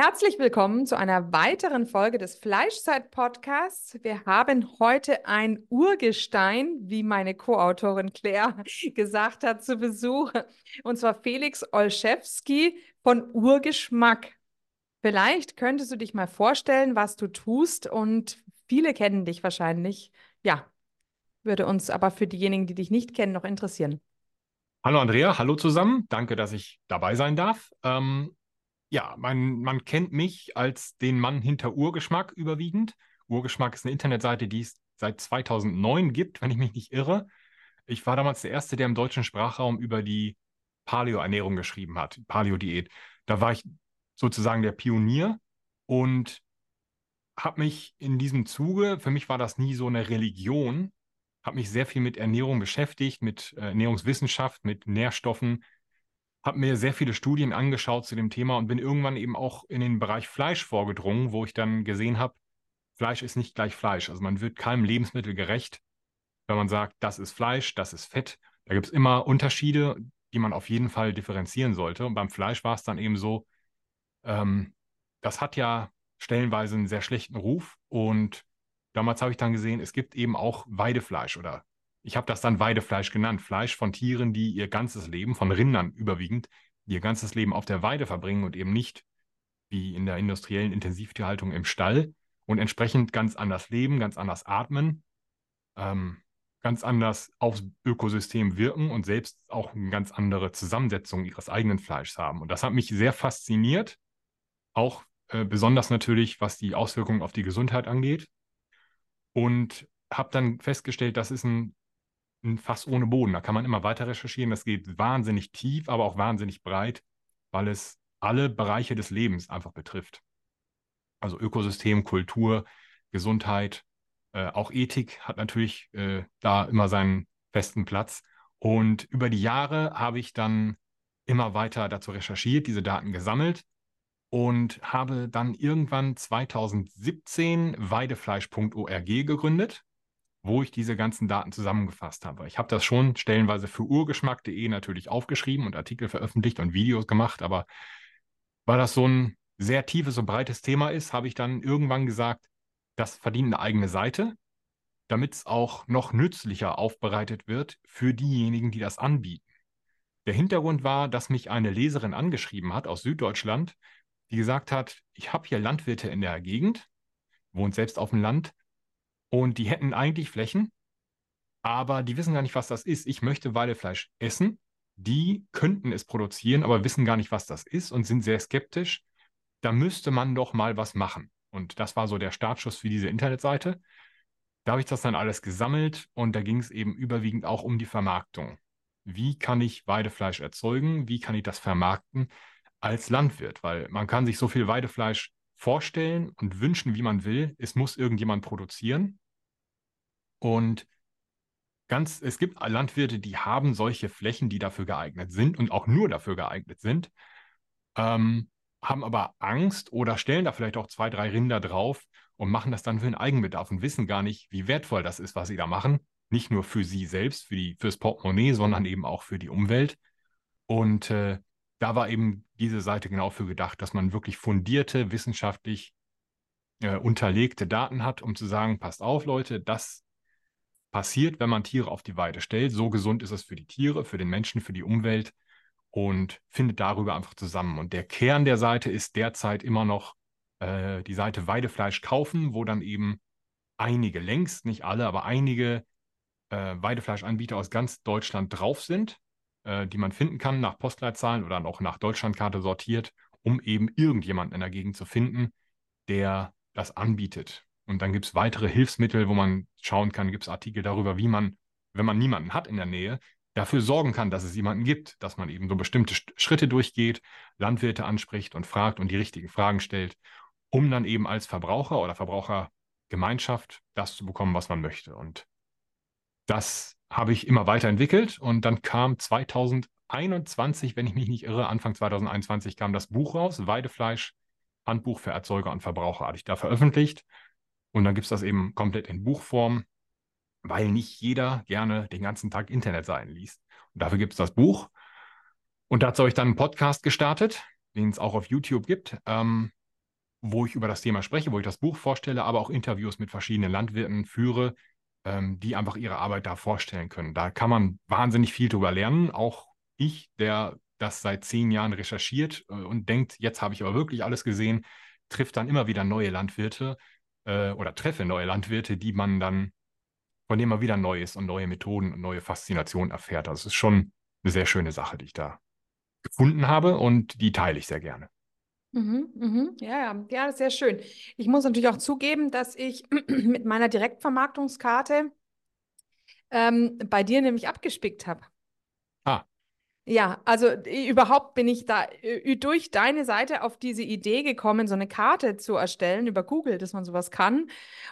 Herzlich willkommen zu einer weiteren Folge des Fleischzeit-Podcasts. Wir haben heute ein Urgestein, wie meine Co-Autorin Claire gesagt hat, zu Besuch. Und zwar Felix Olszewski von Urgeschmack. Vielleicht könntest du dich mal vorstellen, was du tust. Und viele kennen dich wahrscheinlich. Ja, würde uns aber für diejenigen, die dich nicht kennen, noch interessieren. Hallo Andrea, hallo zusammen. Danke, dass ich dabei sein darf. Ähm, ja, man, man kennt mich als den Mann hinter Urgeschmack überwiegend. Urgeschmack ist eine Internetseite, die es seit 2009 gibt, wenn ich mich nicht irre. Ich war damals der Erste, der im deutschen Sprachraum über die Paleo-Ernährung geschrieben hat, Paleo-Diät. Da war ich sozusagen der Pionier und habe mich in diesem Zuge, für mich war das nie so eine Religion, habe mich sehr viel mit Ernährung beschäftigt, mit äh, Ernährungswissenschaft, mit Nährstoffen, habe mir sehr viele Studien angeschaut zu dem Thema und bin irgendwann eben auch in den Bereich Fleisch vorgedrungen, wo ich dann gesehen habe, Fleisch ist nicht gleich Fleisch. Also man wird keinem Lebensmittel gerecht, wenn man sagt, das ist Fleisch, das ist Fett. Da gibt es immer Unterschiede, die man auf jeden Fall differenzieren sollte. Und beim Fleisch war es dann eben so, ähm, das hat ja stellenweise einen sehr schlechten Ruf. Und damals habe ich dann gesehen, es gibt eben auch Weidefleisch oder ich habe das dann Weidefleisch genannt. Fleisch von Tieren, die ihr ganzes Leben, von Rindern überwiegend, ihr ganzes Leben auf der Weide verbringen und eben nicht wie in der industriellen Intensivtierhaltung im Stall und entsprechend ganz anders leben, ganz anders atmen, ähm, ganz anders aufs Ökosystem wirken und selbst auch eine ganz andere Zusammensetzung ihres eigenen Fleischs haben. Und das hat mich sehr fasziniert, auch äh, besonders natürlich, was die Auswirkungen auf die Gesundheit angeht. Und habe dann festgestellt, das ist ein ein Fass ohne Boden. Da kann man immer weiter recherchieren. Das geht wahnsinnig tief, aber auch wahnsinnig breit, weil es alle Bereiche des Lebens einfach betrifft. Also Ökosystem, Kultur, Gesundheit, äh, auch Ethik hat natürlich äh, da immer seinen festen Platz. Und über die Jahre habe ich dann immer weiter dazu recherchiert, diese Daten gesammelt und habe dann irgendwann 2017 weidefleisch.org gegründet wo ich diese ganzen Daten zusammengefasst habe. Ich habe das schon stellenweise für urgeschmack.de natürlich aufgeschrieben und Artikel veröffentlicht und Videos gemacht, aber weil das so ein sehr tiefes und breites Thema ist, habe ich dann irgendwann gesagt, das verdient eine eigene Seite, damit es auch noch nützlicher aufbereitet wird für diejenigen, die das anbieten. Der Hintergrund war, dass mich eine Leserin angeschrieben hat aus Süddeutschland, die gesagt hat, ich habe hier Landwirte in der Gegend, wohnt selbst auf dem Land und die hätten eigentlich Flächen, aber die wissen gar nicht, was das ist. Ich möchte Weidefleisch essen. Die könnten es produzieren, aber wissen gar nicht, was das ist und sind sehr skeptisch. Da müsste man doch mal was machen. Und das war so der Startschuss für diese Internetseite. Da habe ich das dann alles gesammelt und da ging es eben überwiegend auch um die Vermarktung. Wie kann ich Weidefleisch erzeugen? Wie kann ich das vermarkten als Landwirt? Weil man kann sich so viel Weidefleisch vorstellen und wünschen, wie man will. Es muss irgendjemand produzieren. Und ganz, es gibt Landwirte, die haben solche Flächen, die dafür geeignet sind und auch nur dafür geeignet sind, ähm, haben aber Angst oder stellen da vielleicht auch zwei, drei Rinder drauf und machen das dann für den Eigenbedarf und wissen gar nicht, wie wertvoll das ist, was sie da machen nicht nur für sie selbst, für die, fürs Portemonnaie, sondern eben auch für die Umwelt. Und äh, da war eben diese Seite genau für gedacht, dass man wirklich fundierte, wissenschaftlich äh, unterlegte Daten hat, um zu sagen, passt auf, Leute, das passiert, wenn man Tiere auf die Weide stellt. So gesund ist es für die Tiere, für den Menschen, für die Umwelt und findet darüber einfach zusammen. Und der Kern der Seite ist derzeit immer noch äh, die Seite Weidefleisch kaufen, wo dann eben einige, längst nicht alle, aber einige äh, Weidefleischanbieter aus ganz Deutschland drauf sind, äh, die man finden kann nach Postleitzahlen oder auch nach Deutschlandkarte sortiert, um eben irgendjemanden in der Gegend zu finden, der das anbietet. Und dann gibt es weitere Hilfsmittel, wo man schauen kann, gibt es Artikel darüber, wie man, wenn man niemanden hat in der Nähe, dafür sorgen kann, dass es jemanden gibt, dass man eben so bestimmte Schritte durchgeht, Landwirte anspricht und fragt und die richtigen Fragen stellt, um dann eben als Verbraucher oder Verbrauchergemeinschaft das zu bekommen, was man möchte. Und das habe ich immer weiterentwickelt und dann kam 2021, wenn ich mich nicht irre, Anfang 2021 kam das Buch raus, Weidefleisch, Handbuch für Erzeuger und Verbraucher, hatte ich da veröffentlicht. Und dann gibt es das eben komplett in Buchform, weil nicht jeder gerne den ganzen Tag Internetseiten liest. Und dafür gibt es das Buch. Und dazu habe ich dann einen Podcast gestartet, den es auch auf YouTube gibt, ähm, wo ich über das Thema spreche, wo ich das Buch vorstelle, aber auch Interviews mit verschiedenen Landwirten führe, ähm, die einfach ihre Arbeit da vorstellen können. Da kann man wahnsinnig viel drüber lernen. Auch ich, der das seit zehn Jahren recherchiert äh, und denkt, jetzt habe ich aber wirklich alles gesehen, trifft dann immer wieder neue Landwirte äh, oder treffe neue Landwirte, die man dann, von denen man wieder Neues und neue Methoden und neue Faszinationen erfährt. Also es ist schon eine sehr schöne Sache, die ich da gefunden habe und die teile ich sehr gerne. Mhm, mhm. Ja, ja, ja, sehr schön. Ich muss natürlich auch zugeben, dass ich mit meiner Direktvermarktungskarte ähm, bei dir nämlich abgespickt habe. Ah. Ja, also überhaupt bin ich da durch deine Seite auf diese Idee gekommen, so eine Karte zu erstellen über Google, dass man sowas kann.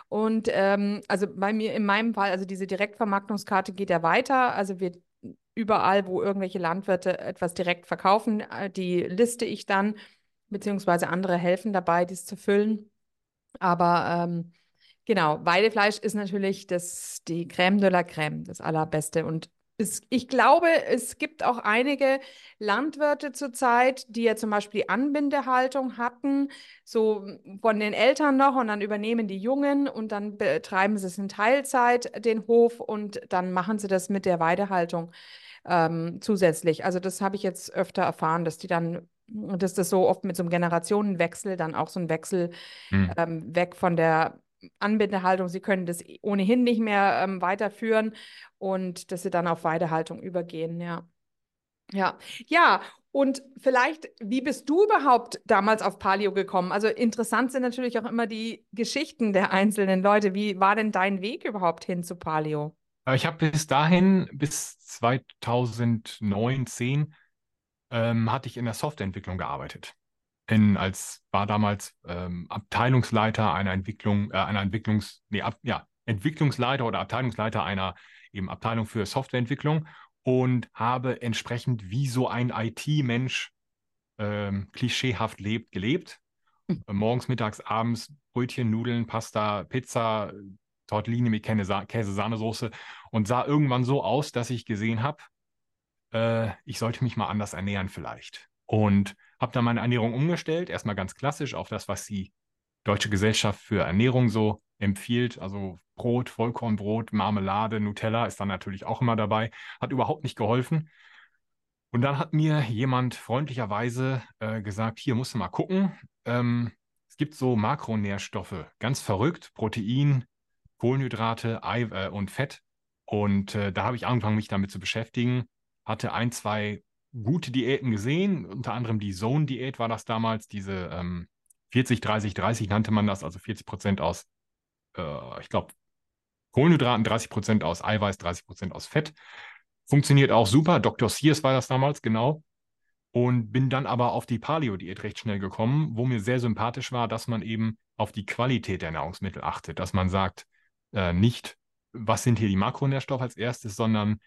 Und ähm, also bei mir in meinem Fall, also diese Direktvermarktungskarte geht ja weiter. Also wir überall, wo irgendwelche Landwirte etwas direkt verkaufen, äh, die liste ich dann beziehungsweise andere helfen dabei, dies zu füllen. Aber ähm, genau, Weidefleisch ist natürlich das, die Crème de la Crème, das Allerbeste. Und es, ich glaube, es gibt auch einige Landwirte zurzeit, die ja zum Beispiel die Anbindehaltung hatten, so von den Eltern noch und dann übernehmen die Jungen und dann betreiben sie es in Teilzeit, den Hof, und dann machen sie das mit der Weidehaltung ähm, zusätzlich. Also das habe ich jetzt öfter erfahren, dass die dann dass das so oft mit so einem Generationenwechsel dann auch so ein Wechsel hm. ähm, weg von der Anbindehaltung, sie können das ohnehin nicht mehr ähm, weiterführen und dass sie dann auf Weidehaltung übergehen, ja. Ja, ja, und vielleicht, wie bist du überhaupt damals auf Palio gekommen? Also interessant sind natürlich auch immer die Geschichten der einzelnen Leute. Wie war denn dein Weg überhaupt hin zu Palio? Ich habe bis dahin, bis 2019, ähm, hatte ich in der Softwareentwicklung gearbeitet. In, als war damals ähm, Abteilungsleiter einer Entwicklung, äh, einer Entwicklungs, nee, ab, ja, Entwicklungsleiter oder Abteilungsleiter einer eben Abteilung für Softwareentwicklung und habe entsprechend wie so ein IT-Mensch ähm, klischeehaft lebt, gelebt. Mhm. Morgens, mittags, abends Brötchen, Nudeln, Pasta, Pizza, Tortellini mit Käse-Sahnesoße und sah irgendwann so aus, dass ich gesehen habe, äh, ich sollte mich mal anders ernähren vielleicht. Und habe dann meine Ernährung umgestellt, erstmal ganz klassisch auf das, was die Deutsche Gesellschaft für Ernährung so empfiehlt. Also Brot, Vollkornbrot, Marmelade, Nutella ist dann natürlich auch immer dabei. Hat überhaupt nicht geholfen. Und dann hat mir jemand freundlicherweise äh, gesagt, hier musst du mal gucken. Ähm, es gibt so Makronährstoffe, ganz verrückt, Protein, Kohlenhydrate Ei äh, und Fett. Und äh, da habe ich angefangen, mich damit zu beschäftigen hatte ein, zwei gute Diäten gesehen, unter anderem die Zone-Diät war das damals, diese ähm, 40, 30, 30 nannte man das, also 40 Prozent aus, äh, ich glaube, Kohlenhydraten, 30 Prozent aus Eiweiß, 30 Prozent aus Fett. Funktioniert auch super. Dr. Sears war das damals, genau. Und bin dann aber auf die Paleo-Diät recht schnell gekommen, wo mir sehr sympathisch war, dass man eben auf die Qualität der Nahrungsmittel achtet, dass man sagt, äh, nicht, was sind hier die Makronährstoffe als erstes, sondern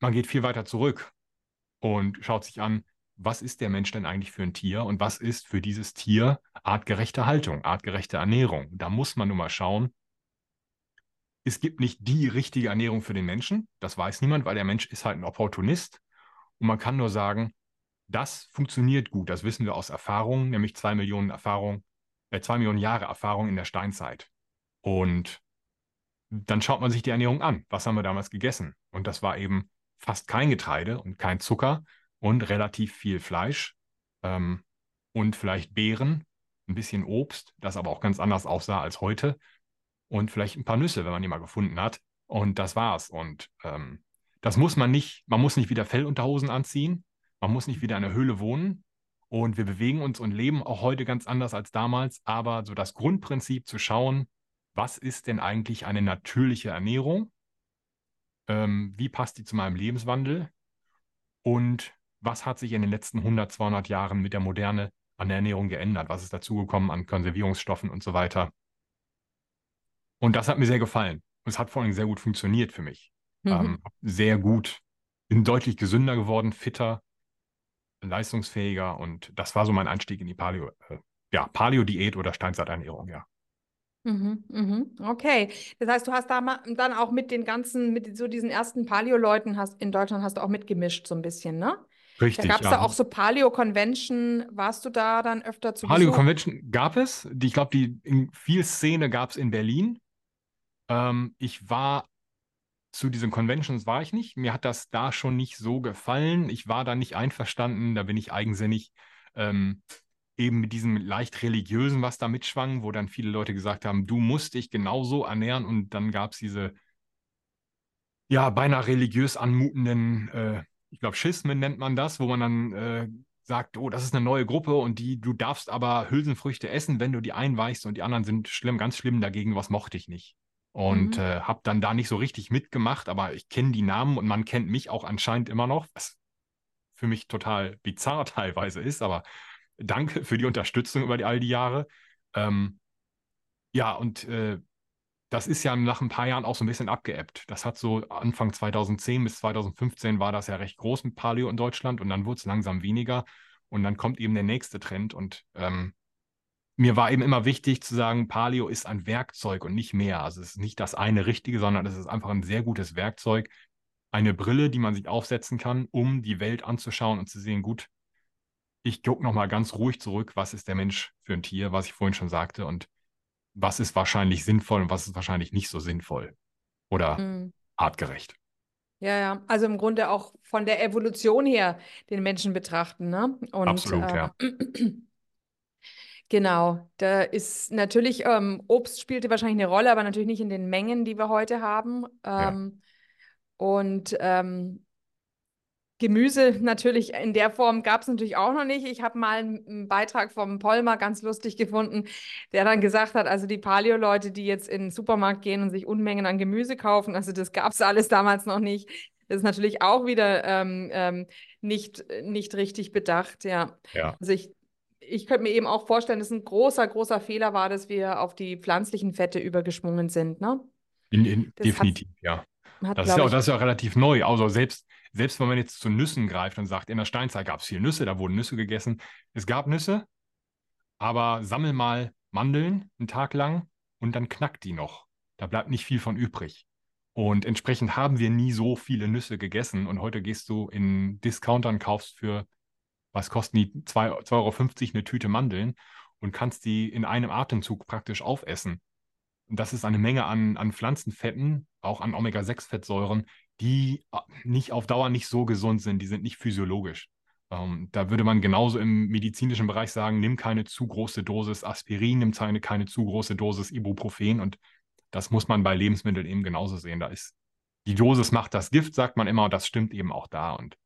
man geht viel weiter zurück und schaut sich an, was ist der Mensch denn eigentlich für ein Tier und was ist für dieses Tier artgerechte Haltung, artgerechte Ernährung. Da muss man nun mal schauen, es gibt nicht die richtige Ernährung für den Menschen. Das weiß niemand, weil der Mensch ist halt ein Opportunist. Und man kann nur sagen, das funktioniert gut. Das wissen wir aus Erfahrung, nämlich zwei Millionen Erfahrung, äh, zwei Millionen Jahre Erfahrung in der Steinzeit. Und dann schaut man sich die Ernährung an. Was haben wir damals gegessen? Und das war eben fast kein Getreide und kein Zucker und relativ viel Fleisch ähm, und vielleicht Beeren, ein bisschen Obst, das aber auch ganz anders aussah als heute und vielleicht ein paar Nüsse, wenn man die mal gefunden hat. Und das war's. Und ähm, das muss man nicht, man muss nicht wieder Fellunterhosen anziehen, man muss nicht wieder in einer Höhle wohnen. Und wir bewegen uns und leben auch heute ganz anders als damals. Aber so das Grundprinzip zu schauen, was ist denn eigentlich eine natürliche Ernährung? Ähm, wie passt die zu meinem Lebenswandel? Und was hat sich in den letzten 100, 200 Jahren mit der Moderne an der Ernährung geändert? Was ist dazugekommen an Konservierungsstoffen und so weiter? Und das hat mir sehr gefallen. Und es hat vor allem sehr gut funktioniert für mich. Mhm. Ähm, sehr gut. Bin deutlich gesünder geworden, fitter, leistungsfähiger. Und das war so mein Einstieg in die Paleo, äh, ja, Paleo-Diät oder Steinzeiternährung, ja. Mhm, mhm. Okay, das heißt, du hast da dann auch mit den ganzen, mit so diesen ersten Paleo-Leuten hast in Deutschland hast du auch mitgemischt so ein bisschen, ne? Richtig. Da gab es ja. da auch so Paleo-Convention. Warst du da dann öfter zu Paleo-Convention gab es. Die, ich glaube, die viel Szene gab es in Berlin. Ähm, ich war zu diesen Conventions war ich nicht. Mir hat das da schon nicht so gefallen. Ich war da nicht einverstanden. Da bin ich eigensinnig. Ähm, eben mit diesem leicht religiösen, was da mitschwang, wo dann viele Leute gesagt haben, du musst dich genauso ernähren. Und dann gab es diese, ja, beinahe religiös anmutenden, äh, ich glaube, Schismen nennt man das, wo man dann äh, sagt, oh, das ist eine neue Gruppe und die, du darfst aber Hülsenfrüchte essen, wenn du die einweichst und die anderen sind schlimm, ganz schlimm dagegen, was mochte ich nicht. Und mhm. äh, habe dann da nicht so richtig mitgemacht, aber ich kenne die Namen und man kennt mich auch anscheinend immer noch, was für mich total bizarr teilweise ist, aber danke für die Unterstützung über die, all die Jahre. Ähm, ja, und äh, das ist ja nach ein paar Jahren auch so ein bisschen abgeebbt. Das hat so Anfang 2010 bis 2015 war das ja recht groß mit Paleo in Deutschland und dann wurde es langsam weniger und dann kommt eben der nächste Trend und ähm, mir war eben immer wichtig zu sagen, Paleo ist ein Werkzeug und nicht mehr. Also es ist nicht das eine Richtige, sondern es ist einfach ein sehr gutes Werkzeug. Eine Brille, die man sich aufsetzen kann, um die Welt anzuschauen und zu sehen, gut, ich gucke nochmal ganz ruhig zurück, was ist der Mensch für ein Tier, was ich vorhin schon sagte, und was ist wahrscheinlich sinnvoll und was ist wahrscheinlich nicht so sinnvoll oder mhm. artgerecht. Ja, ja, also im Grunde auch von der Evolution her den Menschen betrachten, ne? Und, Absolut, äh, ja. Genau, da ist natürlich, ähm, Obst spielte wahrscheinlich eine Rolle, aber natürlich nicht in den Mengen, die wir heute haben. Ähm, ja. Und ähm, Gemüse natürlich in der Form gab es natürlich auch noch nicht. Ich habe mal einen Beitrag vom Polmer ganz lustig gefunden, der dann gesagt hat, also die Paleo-Leute, die jetzt in den Supermarkt gehen und sich Unmengen an Gemüse kaufen, also das gab es alles damals noch nicht. Das ist natürlich auch wieder ähm, ähm, nicht, nicht richtig bedacht, ja. ja. Also ich ich könnte mir eben auch vorstellen, dass ein großer, großer Fehler war, dass wir auf die pflanzlichen Fette übergeschwungen sind. Ne? In, in, definitiv, hat, ja. Hat, das, ist ja auch, das ist ja relativ neu. Also selbst, selbst wenn man jetzt zu Nüssen greift und sagt, in der Steinzeit gab es viel Nüsse, da wurden Nüsse gegessen. Es gab Nüsse, aber sammel mal Mandeln einen Tag lang und dann knackt die noch. Da bleibt nicht viel von übrig. Und entsprechend haben wir nie so viele Nüsse gegessen. Und heute gehst du in Discountern, kaufst für was kosten die 2,50 Euro eine Tüte Mandeln und kannst die in einem Atemzug praktisch aufessen. Und das ist eine Menge an, an Pflanzenfetten, auch an Omega-6-Fettsäuren, die äh, nicht auf Dauer nicht so gesund sind, die sind nicht physiologisch. Ähm, da würde man genauso im medizinischen Bereich sagen, nimm keine zu große Dosis Aspirin, nimm keine, keine zu große Dosis Ibuprofen und das muss man bei Lebensmitteln eben genauso sehen. Da ist die Dosis macht das Gift, sagt man immer, und das stimmt eben auch da. Und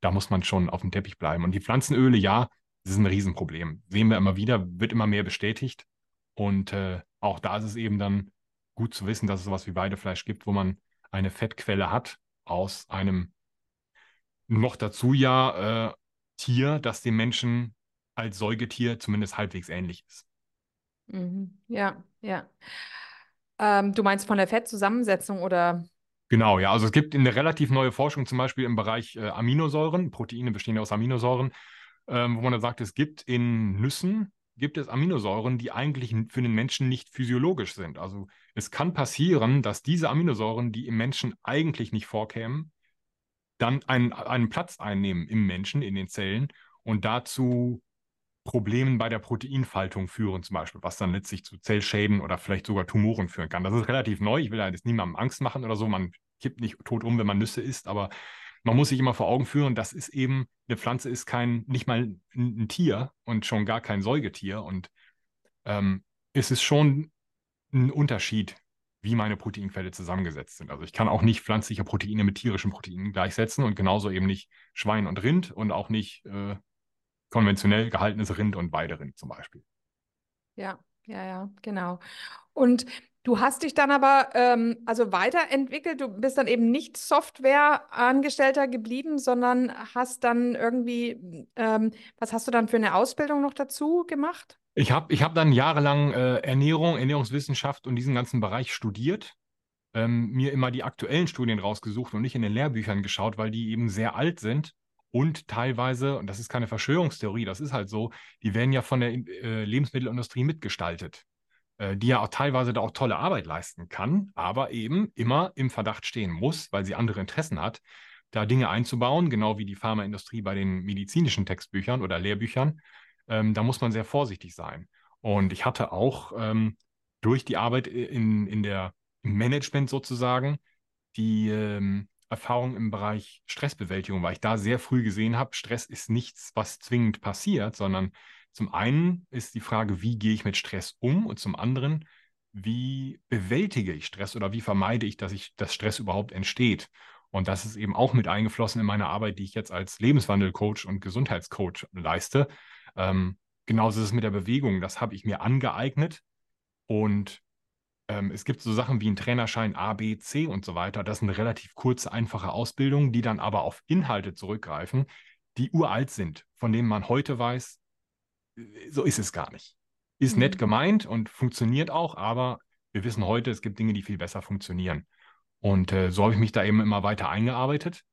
da muss man schon auf dem Teppich bleiben. Und die Pflanzenöle, ja, das ist ein Riesenproblem. Sehen wir immer wieder, wird immer mehr bestätigt. Und äh, auch da ist es eben dann gut zu wissen, dass es sowas wie Weidefleisch gibt, wo man eine Fettquelle hat aus einem noch dazu ja äh, Tier, das dem Menschen als Säugetier zumindest halbwegs ähnlich ist. Mhm. Ja, ja. Ähm, du meinst von der Fettzusammensetzung oder? Genau, ja. Also es gibt eine relativ neue Forschung, zum Beispiel im Bereich äh, Aminosäuren. Proteine bestehen ja aus Aminosäuren, ähm, wo man dann sagt, es gibt in Nüssen gibt es Aminosäuren, die eigentlich für den Menschen nicht physiologisch sind. Also Es kann passieren, dass diese Aminosäuren, die im Menschen eigentlich nicht vorkämen, dann einen, einen Platz einnehmen im Menschen, in den Zellen und dazu Problemen bei der Proteinfaltung führen, zum Beispiel, was dann letztlich zu Zellschäden oder vielleicht sogar Tumoren führen kann. Das ist relativ neu. Ich will ja jetzt niemandem Angst machen oder so. Man kippt nicht tot um, wenn man Nüsse isst, aber man muss sich immer vor Augen führen, das ist eben, eine Pflanze ist kein, nicht mal ein, ein Tier und schon gar kein Säugetier. Und ähm, es ist schon ein Unterschied, wie meine Proteinquelle zusammengesetzt sind. Also ich kann auch nicht pflanzliche Proteine mit tierischen Proteinen gleichsetzen und genauso eben nicht Schwein und Rind und auch nicht äh, konventionell gehaltenes Rind und Weiderind zum Beispiel. Ja, ja, ja, genau. Und du hast dich dann aber ähm, also weiterentwickelt. Du bist dann eben nicht Softwareangestellter geblieben, sondern hast dann irgendwie, ähm, was hast du dann für eine Ausbildung noch dazu gemacht? Ich habe ich hab dann jahrelang äh, Ernährung, Ernährungswissenschaft und diesen ganzen Bereich studiert. Ähm, mir immer die aktuellen Studien rausgesucht und nicht in den Lehrbüchern geschaut, weil die eben sehr alt sind und teilweise, und das ist keine Verschwörungstheorie, das ist halt so, die werden ja von der äh, Lebensmittelindustrie mitgestaltet, äh, die ja auch teilweise da auch tolle Arbeit leisten kann, aber eben immer im Verdacht stehen muss, weil sie andere Interessen hat, da Dinge einzubauen, genau wie die Pharmaindustrie bei den medizinischen Textbüchern oder Lehrbüchern. Ähm, da muss man sehr vorsichtig sein. Und ich hatte auch ähm, durch die Arbeit in, in der, im Management sozusagen die ähm, Erfahrung im Bereich Stressbewältigung, weil ich da sehr früh gesehen habe, Stress ist nichts, was zwingend passiert, sondern zum einen ist die Frage, wie gehe ich mit Stress um und zum anderen, wie bewältige ich Stress oder wie vermeide ich, dass ich, dass Stress überhaupt entsteht. Und das ist eben auch mit eingeflossen in meine Arbeit, die ich jetzt als Lebenswandelcoach und Gesundheitscoach leiste. Ähm, genauso ist es mit der Bewegung. Das habe ich mir angeeignet und ähm, es gibt so Sachen wie einen Trainerschein A, B, C und so weiter. Das sind relativ kurze, einfache Ausbildungen, die dann aber auf Inhalte zurückgreifen, die uralt sind, von denen man heute weiß, so ist es gar nicht. Ist mhm. nett gemeint und funktioniert auch, aber wir wissen heute, es gibt Dinge, die viel besser funktionieren. Und äh, so habe ich mich da eben immer weiter eingearbeitet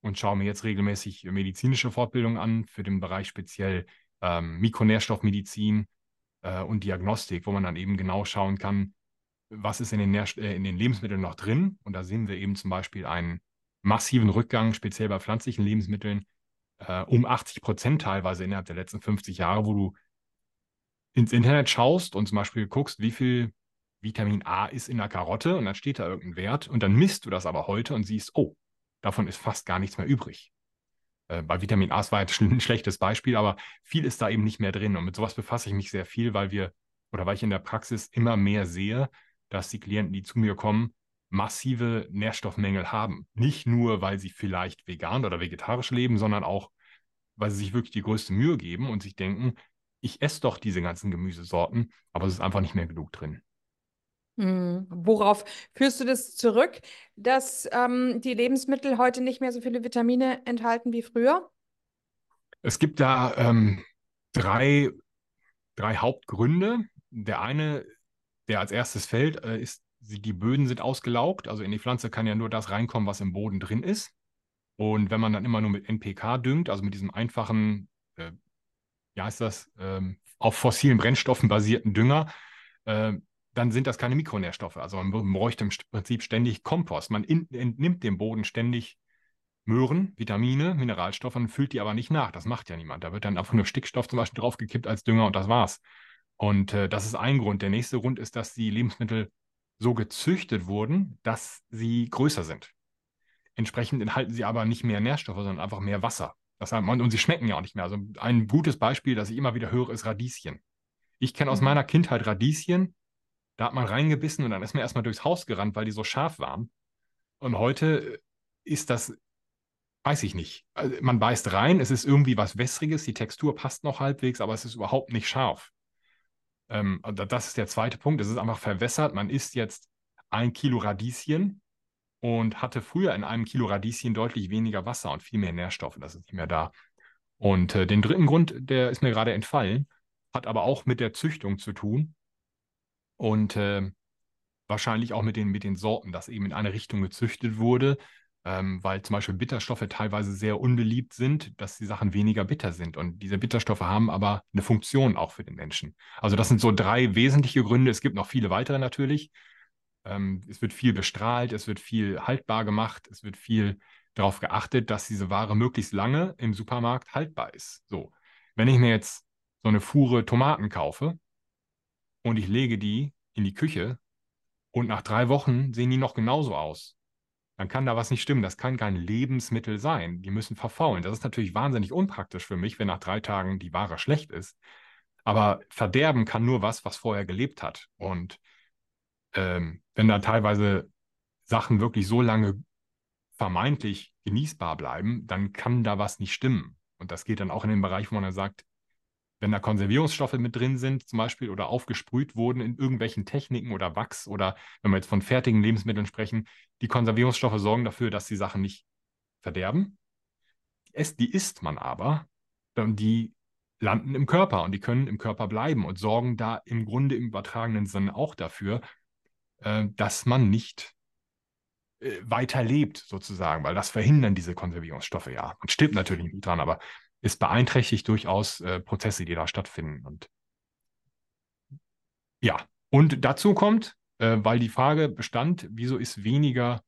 und schaue mir jetzt regelmäßig medizinische Fortbildungen an für den Bereich speziell ähm, Mikronährstoffmedizin äh, und Diagnostik, wo man dann eben genau schauen kann, was ist in den, Nähr äh, in den Lebensmitteln noch drin. Und da sehen wir eben zum Beispiel einen massiven Rückgang, speziell bei pflanzlichen Lebensmitteln, äh, um 80 Prozent teilweise innerhalb der letzten 50 Jahre, wo du ins Internet schaust und zum Beispiel guckst, wie viel Vitamin A ist in der Karotte und dann steht da irgendein Wert und dann misst du das aber heute und siehst, oh, davon ist fast gar nichts mehr übrig. Äh, bei Vitamin A war jetzt ein schlechtes Beispiel, aber viel ist da eben nicht mehr drin und mit sowas befasse ich mich sehr viel, weil wir oder weil ich in der Praxis immer mehr sehe, dass die Klienten, die zu mir kommen, massive Nährstoffmängel haben. Nicht nur, weil sie vielleicht vegan oder vegetarisch leben, sondern auch, weil sie sich wirklich die größte Mühe geben und sich denken, ich esse doch diese ganzen Gemüsesorten, aber es ist einfach nicht mehr genug drin. Hm. Worauf führst du das zurück, dass ähm, die Lebensmittel heute nicht mehr so viele Vitamine enthalten wie früher? Es gibt da ähm, drei, drei Hauptgründe. Der eine der als erstes fällt, äh, ist, die Böden sind ausgelaugt. Also in die Pflanze kann ja nur das reinkommen, was im Boden drin ist. Und wenn man dann immer nur mit NPK düngt, also mit diesem einfachen, äh, wie heißt das, ähm, auf fossilen Brennstoffen basierten Dünger, äh, dann sind das keine Mikronährstoffe. Also man bräuchte im Prinzip ständig Kompost. Man in, entnimmt dem Boden ständig Möhren, Vitamine, Mineralstoffe und füllt die aber nicht nach. Das macht ja niemand. Da wird dann einfach nur Stickstoff zum Beispiel draufgekippt als Dünger und das war's. Und äh, das ist ein Grund. Der nächste Grund ist, dass die Lebensmittel so gezüchtet wurden, dass sie größer sind. Entsprechend enthalten sie aber nicht mehr Nährstoffe, sondern einfach mehr Wasser. Das heißt, und sie schmecken ja auch nicht mehr. Also ein gutes Beispiel, das ich immer wieder höre, ist Radieschen. Ich kenne aus mhm. meiner Kindheit Radieschen. Da hat man reingebissen und dann ist man erstmal durchs Haus gerannt, weil die so scharf waren. Und heute ist das, weiß ich nicht. Also man beißt rein, es ist irgendwie was Wässriges, die Textur passt noch halbwegs, aber es ist überhaupt nicht scharf. Ähm, das ist der zweite Punkt. Es ist einfach verwässert. Man isst jetzt ein Kilo Radieschen und hatte früher in einem Kilo Radieschen deutlich weniger Wasser und viel mehr Nährstoffe. Das ist nicht mehr da. Und äh, den dritten Grund, der ist mir gerade entfallen, hat aber auch mit der Züchtung zu tun und äh, wahrscheinlich auch mit den, mit den Sorten, dass eben in eine Richtung gezüchtet wurde, ähm, weil zum Beispiel Bitterstoffe teilweise sehr unbeliebt sind, dass die Sachen weniger bitter sind. Und diese Bitterstoffe haben aber eine Funktion auch für den Menschen. Also das sind so drei wesentliche Gründe. Es gibt noch viele weitere natürlich. Ähm, es wird viel bestrahlt, es wird viel haltbar gemacht, es wird viel darauf geachtet, dass diese Ware möglichst lange im Supermarkt haltbar ist. So, wenn ich mir jetzt so eine Fuhre Tomaten kaufe und ich lege die in die Küche und nach drei Wochen sehen die noch genauso aus, dann kann da was nicht stimmen. Das kann kein Lebensmittel sein. Die müssen verfaulen. Das ist natürlich wahnsinnig unpraktisch für mich, wenn nach drei Tagen die Ware schlecht ist. Aber verderben kann nur was, was vorher gelebt hat. Und ähm, wenn da teilweise Sachen wirklich so lange vermeintlich genießbar bleiben, dann kann da was nicht stimmen. Und das geht dann auch in den Bereich, wo man dann sagt, wenn da Konservierungsstoffe mit drin sind, zum Beispiel, oder aufgesprüht wurden in irgendwelchen Techniken oder Wachs oder wenn wir jetzt von fertigen Lebensmitteln sprechen, die Konservierungsstoffe sorgen dafür, dass die Sachen nicht verderben. Die, die isst man aber, die landen im Körper und die können im Körper bleiben und sorgen da im Grunde im übertragenen Sinne auch dafür, äh, dass man nicht äh, weiter lebt, sozusagen, weil das verhindern diese Konservierungsstoffe ja. Und stimmt natürlich nicht dran, aber es beeinträchtigt durchaus äh, Prozesse, die da stattfinden. Und ja, und dazu kommt, äh, weil die Frage bestand, wieso ist weniger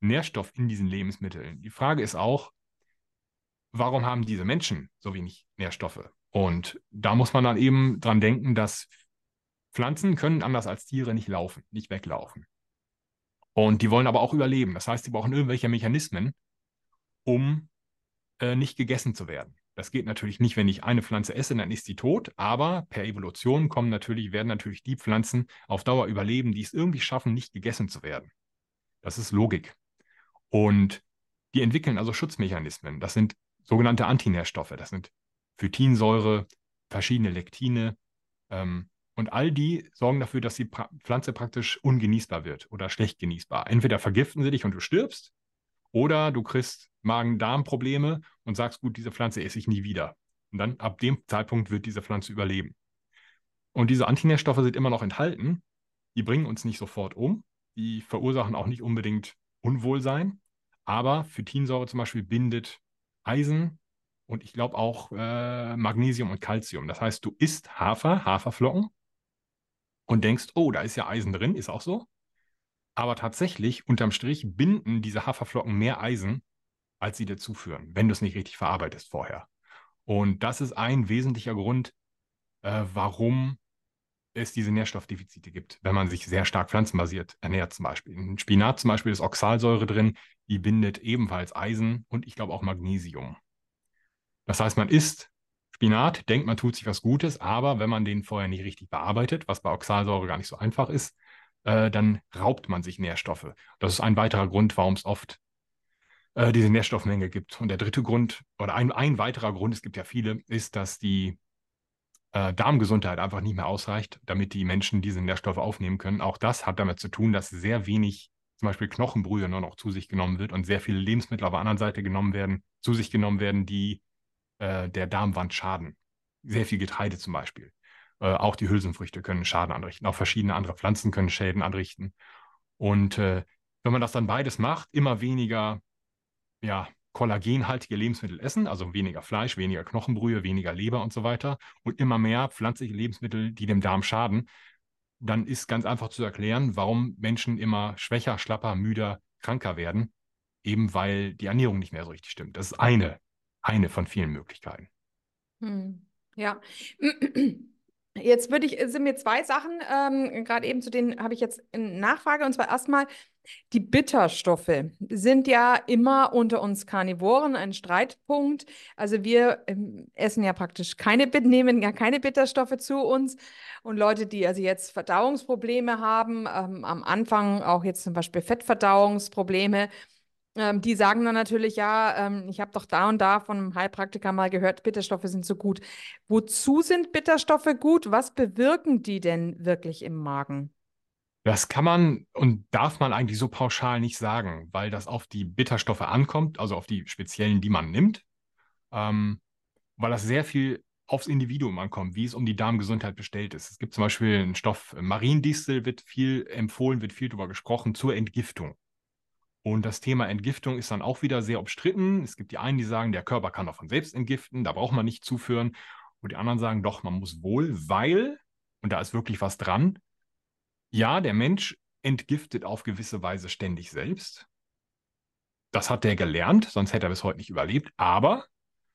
Nährstoff in diesen Lebensmitteln? Die Frage ist auch, warum haben diese Menschen so wenig Nährstoffe? Und da muss man dann eben dran denken, dass Pflanzen können anders als Tiere nicht laufen, nicht weglaufen. Und die wollen aber auch überleben. Das heißt, sie brauchen irgendwelche Mechanismen, um äh, nicht gegessen zu werden. Das geht natürlich nicht, wenn ich eine Pflanze esse, dann ist sie tot, aber per Evolution kommen natürlich, werden natürlich die Pflanzen auf Dauer überleben, die es irgendwie schaffen, nicht gegessen zu werden. Das ist Logik. Und die entwickeln also Schutzmechanismen. Das sind sogenannte Antinährstoffe. Das sind Phytinsäure, verschiedene Lektine. Ähm, und all die sorgen dafür, dass die pra Pflanze praktisch ungenießbar wird oder schlecht genießbar. Entweder vergiften sie dich und du stirbst, oder du kriegst Magen-Darm-Probleme und sagst, gut, diese Pflanze esse ich nie wieder. Und dann ab dem Zeitpunkt wird diese Pflanze überleben. Und diese Antinährstoffe sind immer noch enthalten. Die bringen uns nicht sofort um. Die verursachen auch nicht unbedingt Unwohlsein. Aber Phytinsäure zum Beispiel bindet Eisen und ich glaube auch äh, Magnesium und Calcium. Das heißt, du isst Hafer, Haferflocken und denkst, oh, da ist ja Eisen drin, ist auch so. Aber tatsächlich, unterm Strich, binden diese Haferflocken mehr Eisen, als sie dir zuführen, wenn du es nicht richtig verarbeitest vorher. Und das ist ein wesentlicher Grund, äh, warum es diese Nährstoffdefizite gibt, wenn man sich sehr stark pflanzenbasiert ernährt zum Beispiel. In Spinat zum Beispiel ist Oxalsäure drin, die bindet ebenfalls Eisen und ich glaube auch Magnesium. Das heißt, man isst Spinat, denkt, man tut sich was Gutes, aber wenn man den vorher nicht richtig bearbeitet, was bei Oxalsäure gar nicht so einfach ist, äh, dann raubt man sich Nährstoffe. Das ist ein weiterer Grund, warum es oft äh, diese Nährstoffmenge gibt. Und der dritte Grund, oder ein, ein weiterer Grund, es gibt ja viele, ist, dass die äh, Darmgesundheit einfach nicht mehr ausreicht, damit die Menschen diese Nährstoffe aufnehmen können. Auch das hat damit zu tun, dass sehr wenig zum Beispiel Knochenbrühe nur noch zu sich genommen wird und sehr viele Lebensmittel auf der anderen Seite genommen werden, zu sich genommen werden, die äh, der Darmwand schaden. Sehr viel Getreide zum Beispiel. Äh, auch die Hülsenfrüchte können Schaden anrichten. Auch verschiedene andere Pflanzen können Schäden anrichten. Und äh, wenn man das dann beides macht, immer weniger ja, kollagenhaltige Lebensmittel essen, also weniger Fleisch, weniger Knochenbrühe, weniger Leber und so weiter und immer mehr pflanzliche Lebensmittel, die dem Darm schaden, dann ist ganz einfach zu erklären, warum Menschen immer schwächer, schlapper, müder, kranker werden, eben weil die Ernährung nicht mehr so richtig stimmt. Das ist eine, eine von vielen Möglichkeiten. Hm. Ja. Jetzt würde ich, sind mir zwei Sachen, ähm, gerade eben zu denen habe ich jetzt eine Nachfrage. Und zwar erstmal, die Bitterstoffe sind ja immer unter uns Karnivoren ein Streitpunkt. Also wir ähm, essen ja praktisch keine, nehmen ja keine Bitterstoffe zu uns. Und Leute, die also jetzt Verdauungsprobleme haben, ähm, am Anfang auch jetzt zum Beispiel Fettverdauungsprobleme, ähm, die sagen dann natürlich, ja, ähm, ich habe doch da und da von einem Heilpraktiker mal gehört, Bitterstoffe sind so gut. Wozu sind Bitterstoffe gut? Was bewirken die denn wirklich im Magen? Das kann man und darf man eigentlich so pauschal nicht sagen, weil das auf die Bitterstoffe ankommt, also auf die speziellen, die man nimmt, ähm, weil das sehr viel aufs Individuum ankommt, wie es um die Darmgesundheit bestellt ist. Es gibt zum Beispiel einen Stoff, Mariendistel wird viel empfohlen, wird viel darüber gesprochen, zur Entgiftung. Und das Thema Entgiftung ist dann auch wieder sehr umstritten. Es gibt die einen, die sagen, der Körper kann auch von selbst entgiften, da braucht man nicht zuführen. Und die anderen sagen, doch, man muss wohl, weil, und da ist wirklich was dran, ja, der Mensch entgiftet auf gewisse Weise ständig selbst. Das hat der gelernt, sonst hätte er bis heute nicht überlebt. Aber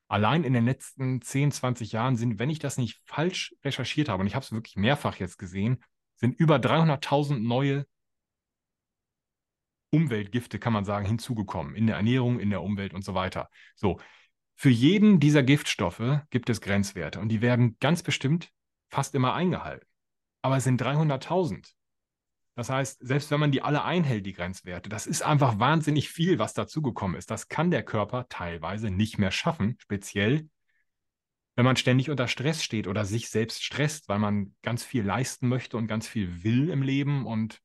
allein in den letzten 10, 20 Jahren sind, wenn ich das nicht falsch recherchiert habe, und ich habe es wirklich mehrfach jetzt gesehen, sind über 300.000 neue Umweltgifte, kann man sagen, hinzugekommen. In der Ernährung, in der Umwelt und so weiter. So, für jeden dieser Giftstoffe gibt es Grenzwerte und die werden ganz bestimmt fast immer eingehalten. Aber es sind 300.000. Das heißt, selbst wenn man die alle einhält, die Grenzwerte, das ist einfach wahnsinnig viel, was dazugekommen ist. Das kann der Körper teilweise nicht mehr schaffen, speziell wenn man ständig unter Stress steht oder sich selbst stresst, weil man ganz viel leisten möchte und ganz viel will im Leben und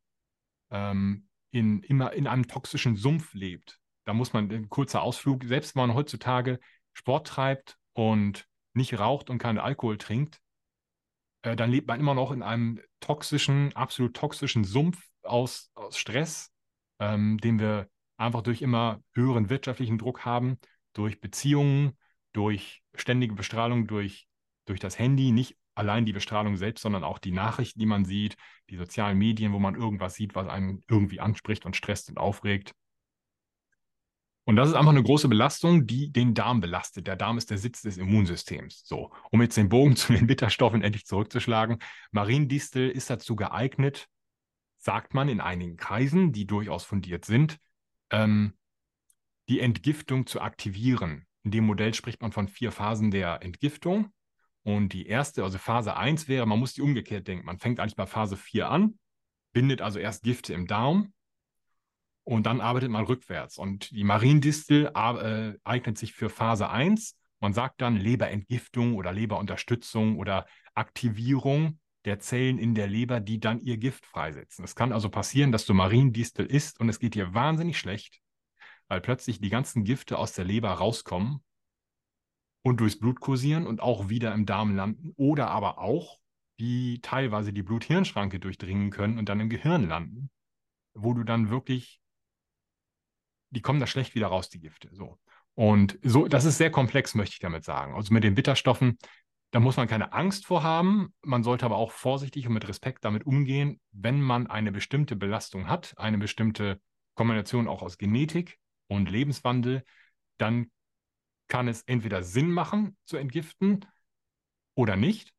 ähm, in, immer in einem toxischen Sumpf lebt. Da muss man ein kurzer Ausflug, selbst wenn man heutzutage Sport treibt und nicht raucht und keinen Alkohol trinkt, äh, dann lebt man immer noch in einem toxischen, absolut toxischen Sumpf aus, aus Stress, ähm, den wir einfach durch immer höheren wirtschaftlichen Druck haben, durch Beziehungen, durch ständige Bestrahlung, durch, durch das Handy, nicht allein die Bestrahlung selbst, sondern auch die Nachrichten, die man sieht, die sozialen Medien, wo man irgendwas sieht, was einen irgendwie anspricht und stresst und aufregt. Und das ist einfach eine große Belastung, die den Darm belastet. Der Darm ist der Sitz des Immunsystems. So, um jetzt den Bogen zu den Bitterstoffen endlich zurückzuschlagen. Mariendistel ist dazu geeignet, sagt man in einigen Kreisen, die durchaus fundiert sind, ähm, die Entgiftung zu aktivieren. In dem Modell spricht man von vier Phasen der Entgiftung. Und die erste, also Phase 1 wäre, man muss die umgekehrt denken. Man fängt eigentlich bei Phase 4 an, bindet also erst Gifte im Darm, und dann arbeitet man rückwärts. Und die Mariendistel äh, eignet sich für Phase 1. Man sagt dann Leberentgiftung oder Leberunterstützung oder Aktivierung der Zellen in der Leber, die dann ihr Gift freisetzen. Es kann also passieren, dass du Mariendistel isst und es geht dir wahnsinnig schlecht, weil plötzlich die ganzen Gifte aus der Leber rauskommen und durchs Blut kursieren und auch wieder im Darm landen oder aber auch die teilweise die Blut-Hirn-Schranke durchdringen können und dann im Gehirn landen, wo du dann wirklich die kommen da schlecht wieder raus, die Gifte. So. Und so, das ist sehr komplex, möchte ich damit sagen. Also mit den Bitterstoffen, da muss man keine Angst vor haben. Man sollte aber auch vorsichtig und mit Respekt damit umgehen, wenn man eine bestimmte Belastung hat, eine bestimmte Kombination auch aus Genetik und Lebenswandel, dann kann es entweder Sinn machen zu entgiften oder nicht.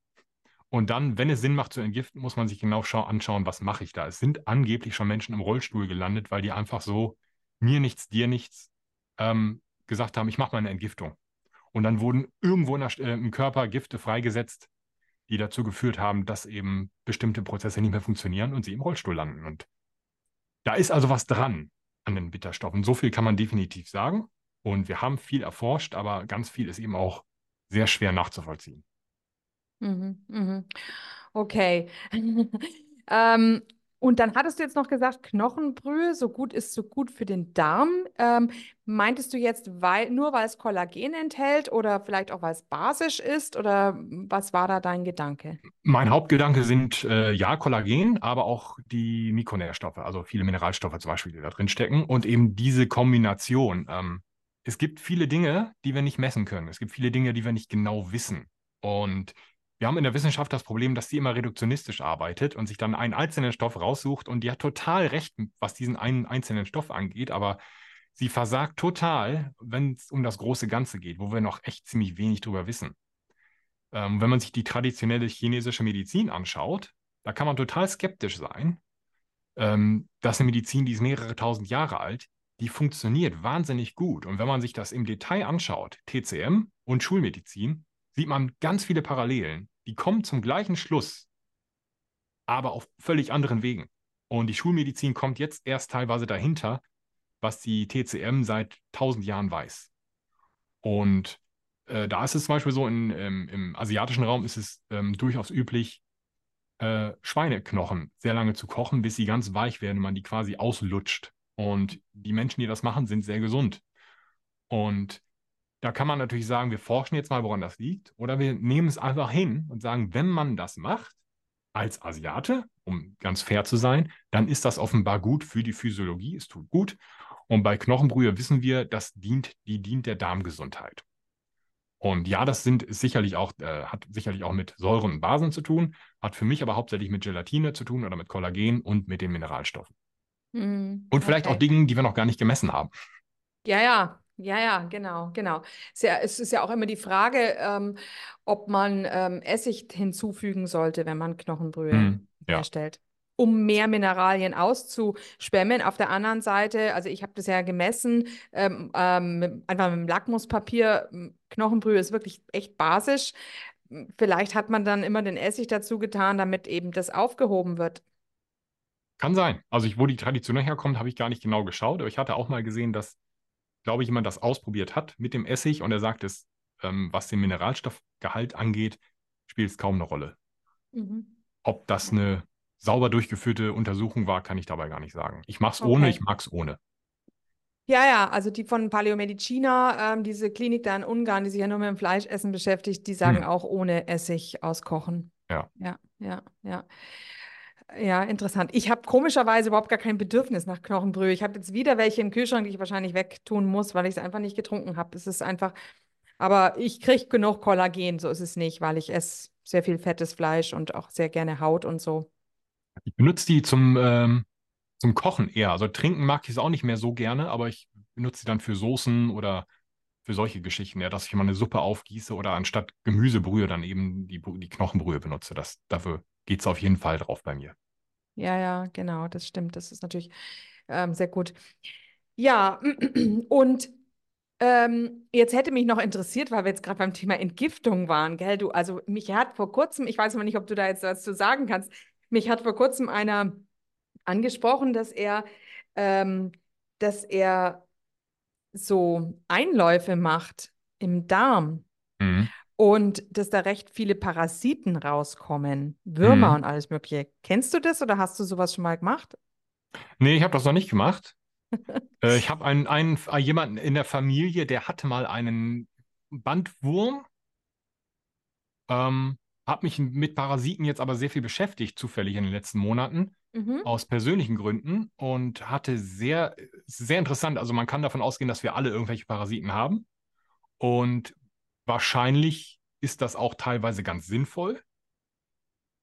Und dann, wenn es Sinn macht zu entgiften, muss man sich genau anschauen, was mache ich da. Es sind angeblich schon Menschen im Rollstuhl gelandet, weil die einfach so mir nichts, dir nichts, ähm, gesagt haben, ich mache mal eine Entgiftung. Und dann wurden irgendwo der, äh, im Körper Gifte freigesetzt, die dazu geführt haben, dass eben bestimmte Prozesse nicht mehr funktionieren und sie im Rollstuhl landen. Und da ist also was dran an den Bitterstoffen. So viel kann man definitiv sagen. Und wir haben viel erforscht, aber ganz viel ist eben auch sehr schwer nachzuvollziehen. Mhm, mhm. Okay. ähm, und dann hattest du jetzt noch gesagt, Knochenbrühe, so gut ist so gut für den Darm. Ähm, meintest du jetzt, weil, nur weil es Kollagen enthält oder vielleicht auch weil es basisch ist? Oder was war da dein Gedanke? Mein Hauptgedanke sind äh, ja Kollagen, aber auch die Mikronährstoffe, also viele Mineralstoffe zum Beispiel, die da drin stecken. Und eben diese Kombination. Ähm, es gibt viele Dinge, die wir nicht messen können. Es gibt viele Dinge, die wir nicht genau wissen. Und wir haben in der Wissenschaft das Problem, dass sie immer reduktionistisch arbeitet und sich dann einen einzelnen Stoff raussucht und die hat total recht, was diesen einen einzelnen Stoff angeht, aber sie versagt total, wenn es um das große Ganze geht, wo wir noch echt ziemlich wenig drüber wissen. Ähm, wenn man sich die traditionelle chinesische Medizin anschaut, da kann man total skeptisch sein. Ähm, das eine Medizin, die ist mehrere tausend Jahre alt, die funktioniert wahnsinnig gut. Und wenn man sich das im Detail anschaut, TCM und Schulmedizin, sieht man ganz viele Parallelen. Die kommen zum gleichen Schluss, aber auf völlig anderen Wegen. Und die Schulmedizin kommt jetzt erst teilweise dahinter, was die TCM seit tausend Jahren weiß. Und äh, da ist es zum Beispiel so, in, ähm, im asiatischen Raum ist es ähm, durchaus üblich, äh, Schweineknochen sehr lange zu kochen, bis sie ganz weich werden, man die quasi auslutscht. Und die Menschen, die das machen, sind sehr gesund. Und da kann man natürlich sagen, wir forschen jetzt mal, woran das liegt, oder wir nehmen es einfach hin und sagen, wenn man das macht, als Asiate, um ganz fair zu sein, dann ist das offenbar gut für die Physiologie, es tut gut. Und bei Knochenbrühe wissen wir, das dient, die dient der Darmgesundheit. Und ja, das sind sicherlich auch, äh, hat sicherlich auch mit Säuren und Basen zu tun, hat für mich aber hauptsächlich mit Gelatine zu tun oder mit Kollagen und mit den Mineralstoffen. Mhm, Und vielleicht okay. auch Dingen, die wir noch gar nicht gemessen haben. Ja, ja, ja, ja, genau, genau. Es ist ja, es ist ja auch immer die Frage, ähm, ob man ähm, Essig hinzufügen sollte, wenn man Knochenbrühe Hm, ja. herstellt, um mehr Mineralien auszuspammen. Auf der anderen Seite, also ich habe das ja gemessen, ähm, ähm, mit, einfach mit dem Lackmuspapier, Knochenbrühe ist wirklich echt basisch. Vielleicht hat man dann immer den Essig dazu getan, damit eben das aufgehoben wird. Kann sein. Also ich, wo die Tradition herkommt, habe ich gar nicht genau geschaut, aber ich hatte auch mal gesehen, dass, glaube ich, jemand das ausprobiert hat mit dem Essig und er sagt es, ähm, was den Mineralstoffgehalt angeht, spielt es kaum eine Rolle. Mhm. Ob das eine sauber durchgeführte Untersuchung war, kann ich dabei gar nicht sagen. Ich mache es ohne, Okay. ich mag es ohne. Ja, ja, also die von Paleomedicina, ähm, diese Klinik da in Ungarn, die sich ja nur mit dem Fleischessen beschäftigt, die sagen Hm. auch ohne Essig auskochen. Ja. Ja, ja, ja. Ja, interessant. Ich habe komischerweise überhaupt gar kein Bedürfnis nach Knochenbrühe. Ich habe jetzt wieder welche im Kühlschrank, die ich wahrscheinlich wegtun muss, weil ich es einfach nicht getrunken habe. Es ist einfach, aber ich kriege genug Kollagen, so ist es nicht, weil ich esse sehr viel fettes Fleisch und auch sehr gerne Haut und so. Ich benutze die zum, ähm, zum Kochen eher. Also trinken mag ich es auch nicht mehr so gerne, aber ich benutze sie dann für Soßen oder für solche Geschichten, ja, dass ich mal eine Suppe aufgieße oder anstatt Gemüsebrühe dann eben die, die Knochenbrühe benutze. Das, dafür geht es auf jeden Fall drauf bei mir. Ja, ja, genau, das stimmt. Das ist natürlich ähm, sehr gut. Ja, und ähm, jetzt hätte mich noch interessiert, weil wir jetzt gerade beim Thema Entgiftung waren, gell? Du, also mich hat vor kurzem, ich weiß aber nicht, ob du da jetzt was zu sagen kannst, mich hat vor kurzem einer angesprochen, dass er, ähm, dass er so Einläufe macht im Darm Mhm. Und dass da recht viele Parasiten rauskommen, Würmer Mhm. und alles Mögliche. Kennst du das oder hast du sowas schon mal gemacht? Nee, ich habe das noch nicht gemacht. Äh, ich habe einen, einen, äh, jemanden in der Familie, der hatte mal einen Bandwurm. Ähm, habe mich mit Parasiten jetzt aber sehr viel beschäftigt, zufällig in den letzten Monaten, Mhm. aus persönlichen Gründen und hatte sehr, sehr interessant. Also man kann davon ausgehen, dass wir alle irgendwelche Parasiten haben und wahrscheinlich ist das auch teilweise ganz sinnvoll.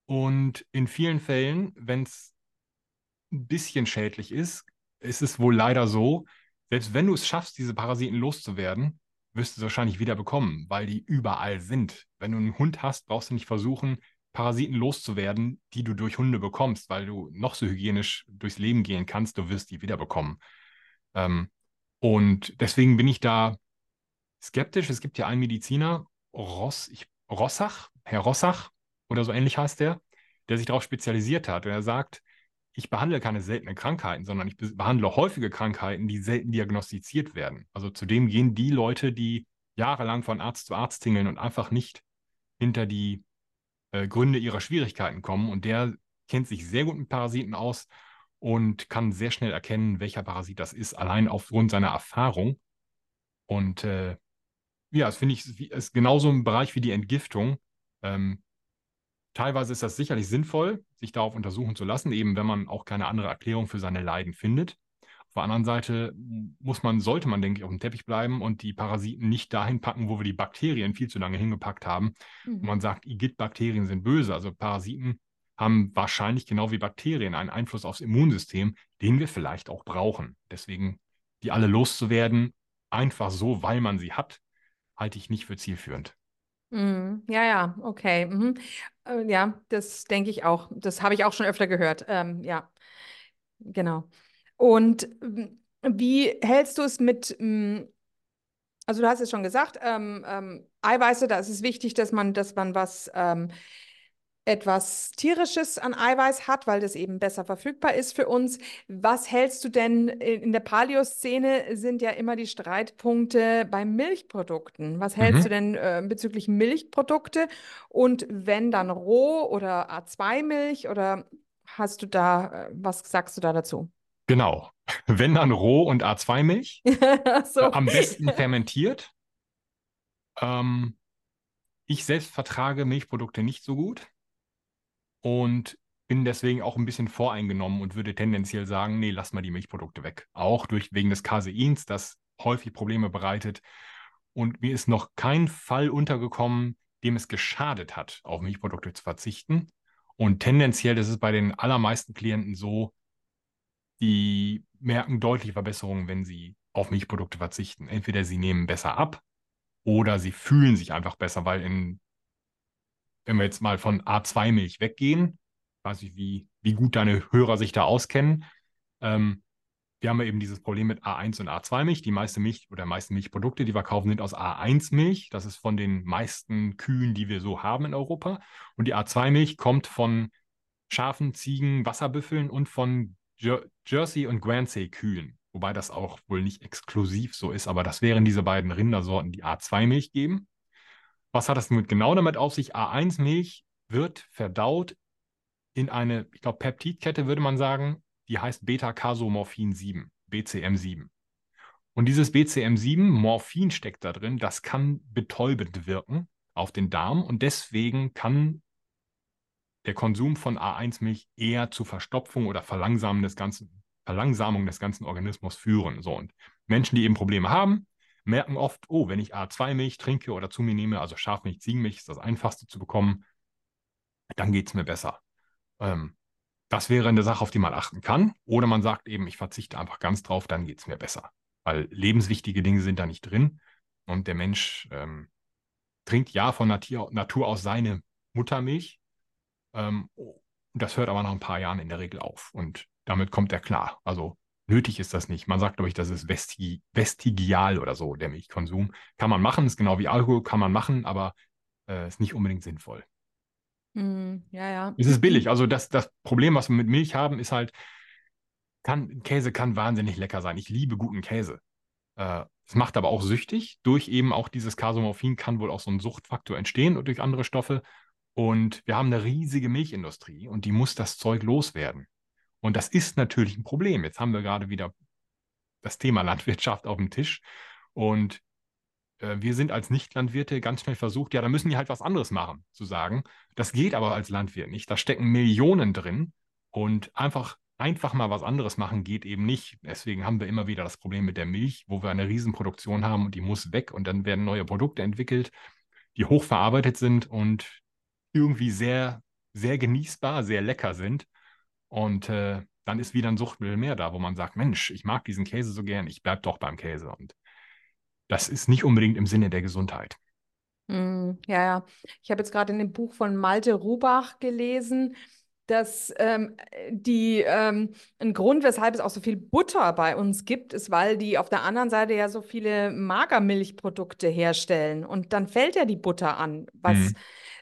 Und in vielen Fällen, wenn es ein bisschen schädlich ist, ist es wohl leider so, selbst wenn du es schaffst, diese Parasiten loszuwerden, wirst du es wahrscheinlich wieder bekommen, weil die überall sind. Wenn du einen Hund hast, brauchst du nicht versuchen, Parasiten loszuwerden, die du durch Hunde bekommst, weil du noch so hygienisch durchs Leben gehen kannst, du wirst die wieder bekommen. Ähm, und deswegen bin ich da skeptisch. Es gibt ja einen Mediziner, Ross, ich, Rossach, Herr Rossach oder so ähnlich heißt der, der sich darauf spezialisiert hat. Und er sagt, ich behandle keine seltenen Krankheiten, sondern ich be- behandle häufige Krankheiten, die selten diagnostiziert werden. Also zudem gehen die Leute, die jahrelang von Arzt zu Arzt tingeln und einfach nicht hinter die äh, Gründe ihrer Schwierigkeiten kommen. Und der kennt sich sehr gut mit Parasiten aus und kann sehr schnell erkennen, welcher Parasit das ist, allein aufgrund seiner Erfahrung. Und äh, ja, das finde ich ist genauso ein Bereich wie die Entgiftung. Ähm, teilweise ist das sicherlich sinnvoll, sich darauf untersuchen zu lassen, eben wenn man auch keine andere Erklärung für seine Leiden findet. Auf der anderen Seite muss man, sollte man, denke ich, auf dem Teppich bleiben und die Parasiten nicht dahin packen, wo wir die Bakterien viel zu lange hingepackt haben. Und Mhm. man sagt, Igitt-Bakterien sind böse. Also Parasiten haben wahrscheinlich genau wie Bakterien einen Einfluss aufs Immunsystem, den wir vielleicht auch brauchen. Deswegen, die alle loszuwerden, einfach so, weil man sie hat, halte ich nicht für zielführend. Mhm. Ja, ja, okay. Mhm. Äh, ja, das denke ich auch. Das habe ich auch schon öfter gehört. Ähm, ja, genau. Und ähm, wie hältst du es mit, ähm, also du hast es schon gesagt, ähm, ähm, Eiweiße, da ist es wichtig, dass man, dass man was ähm, etwas Tierisches an Eiweiß hat, weil das eben besser verfügbar ist für uns. Was hältst du denn in in der Paleo-Szene sind ja immer die Streitpunkte bei Milchprodukten. Was hältst Mhm. du denn äh, bezüglich Milchprodukte? Und wenn dann Roh- oder A2-Milch oder hast du da, äh, was sagst du da dazu? Genau. Wenn dann Roh- und A2-Milch, äh, So. am besten fermentiert. Ähm, ich selbst vertrage Milchprodukte nicht so gut und bin deswegen auch ein bisschen voreingenommen und würde tendenziell sagen, nee, lass mal die Milchprodukte weg. Auch durch, wegen des Caseins, das häufig Probleme bereitet. Und mir ist noch kein Fall untergekommen, dem es geschadet hat, auf Milchprodukte zu verzichten. Und tendenziell ist es bei den allermeisten Klienten so, die merken deutliche Verbesserungen, wenn sie auf Milchprodukte verzichten. Entweder sie nehmen besser ab oder sie fühlen sich einfach besser, weil in, wenn wir jetzt mal von A2-Milch weggehen, weiß ich, wie, wie gut deine Hörer sich da auskennen, ähm, wir haben ja eben dieses Problem mit A1 und A2-Milch. Die meiste Milch oder meisten Milchprodukte, die wir kaufen, sind aus A1-Milch. Das ist von den meisten Kühen, die wir so haben in Europa. Und die A2-Milch kommt von Schafen, Ziegen, Wasserbüffeln und von Jer Jersey und Guernsey-Kühen. Wobei das auch wohl nicht exklusiv so ist, aber das wären diese beiden Rindersorten, die A2-Milch geben. Was hat das nun genau damit auf sich? A1-Milch wird verdaut in eine, ich glaube, Peptidkette, würde man sagen, die heißt Beta-Casomorphin 7, BCM7. Und dieses BCM7, Morphin steckt da drin, das kann betäubend wirken auf den Darm und deswegen kann der Konsum von A1-Milch eher zu Verstopfung oder Verlangsamung des ganzen, Verlangsamung des ganzen Organismus führen. So, und Menschen, die eben Probleme haben, merken oft, oh, wenn ich A2-Milch trinke oder zu mir nehme, also Schafmilch, Ziegenmilch ist das einfachste zu bekommen, dann geht es mir besser. Ähm, das wäre eine Sache, auf die man achten kann. Oder man sagt eben, ich verzichte einfach ganz drauf, dann geht es mir besser. Weil lebenswichtige Dinge sind da nicht drin. Und der Mensch ähm, trinkt ja von Natur, Natur aus seine Muttermilch. Ähm, das hört aber nach ein paar Jahren in der Regel auf. Und damit kommt er klar. Also nötig ist das nicht. Man sagt, glaube ich, das ist vesti vestigial oder so, der Milchkonsum. Kann man machen, ist genau wie Alkohol, kann man machen, aber äh, ist nicht unbedingt sinnvoll. Mm, ja, ja. Es ist billig. Also das, das Problem, was wir mit Milch haben, ist halt, kann, Käse kann wahnsinnig lecker sein. Ich liebe guten Käse. Äh, es macht aber auch süchtig. Durch eben auch dieses Casomorphin kann wohl auch so ein Suchtfaktor entstehen und durch andere Stoffe. Und wir haben eine riesige Milchindustrie und die muss das Zeug loswerden. Und das ist natürlich ein Problem. Jetzt haben wir gerade wieder das Thema Landwirtschaft auf dem Tisch. Und äh, wir sind als Nichtlandwirte ganz schnell versucht, ja, da müssen die halt was anderes machen, zu sagen. Das geht aber als Landwirt nicht. Da stecken Millionen drin und einfach, einfach mal was anderes machen geht eben nicht. Deswegen haben wir immer wieder das Problem mit der Milch, wo wir eine Riesenproduktion haben und die muss weg und dann werden neue Produkte entwickelt, die hochverarbeitet sind und irgendwie sehr, sehr genießbar, sehr lecker sind. Und äh, dann ist wieder ein Suchtmittel mehr da, wo man sagt, Mensch, ich mag diesen Käse so gern, ich bleibe doch beim Käse. Und das ist nicht unbedingt im Sinne der Gesundheit. Mm, ja, ja. Ich habe jetzt gerade in dem Buch von Malte Rubach gelesen, dass ähm, die ähm, ein Grund, weshalb es auch so viel Butter bei uns gibt, ist, weil die auf der anderen Seite ja so viele Magermilchprodukte herstellen und dann fällt ja die Butter an, was mhm.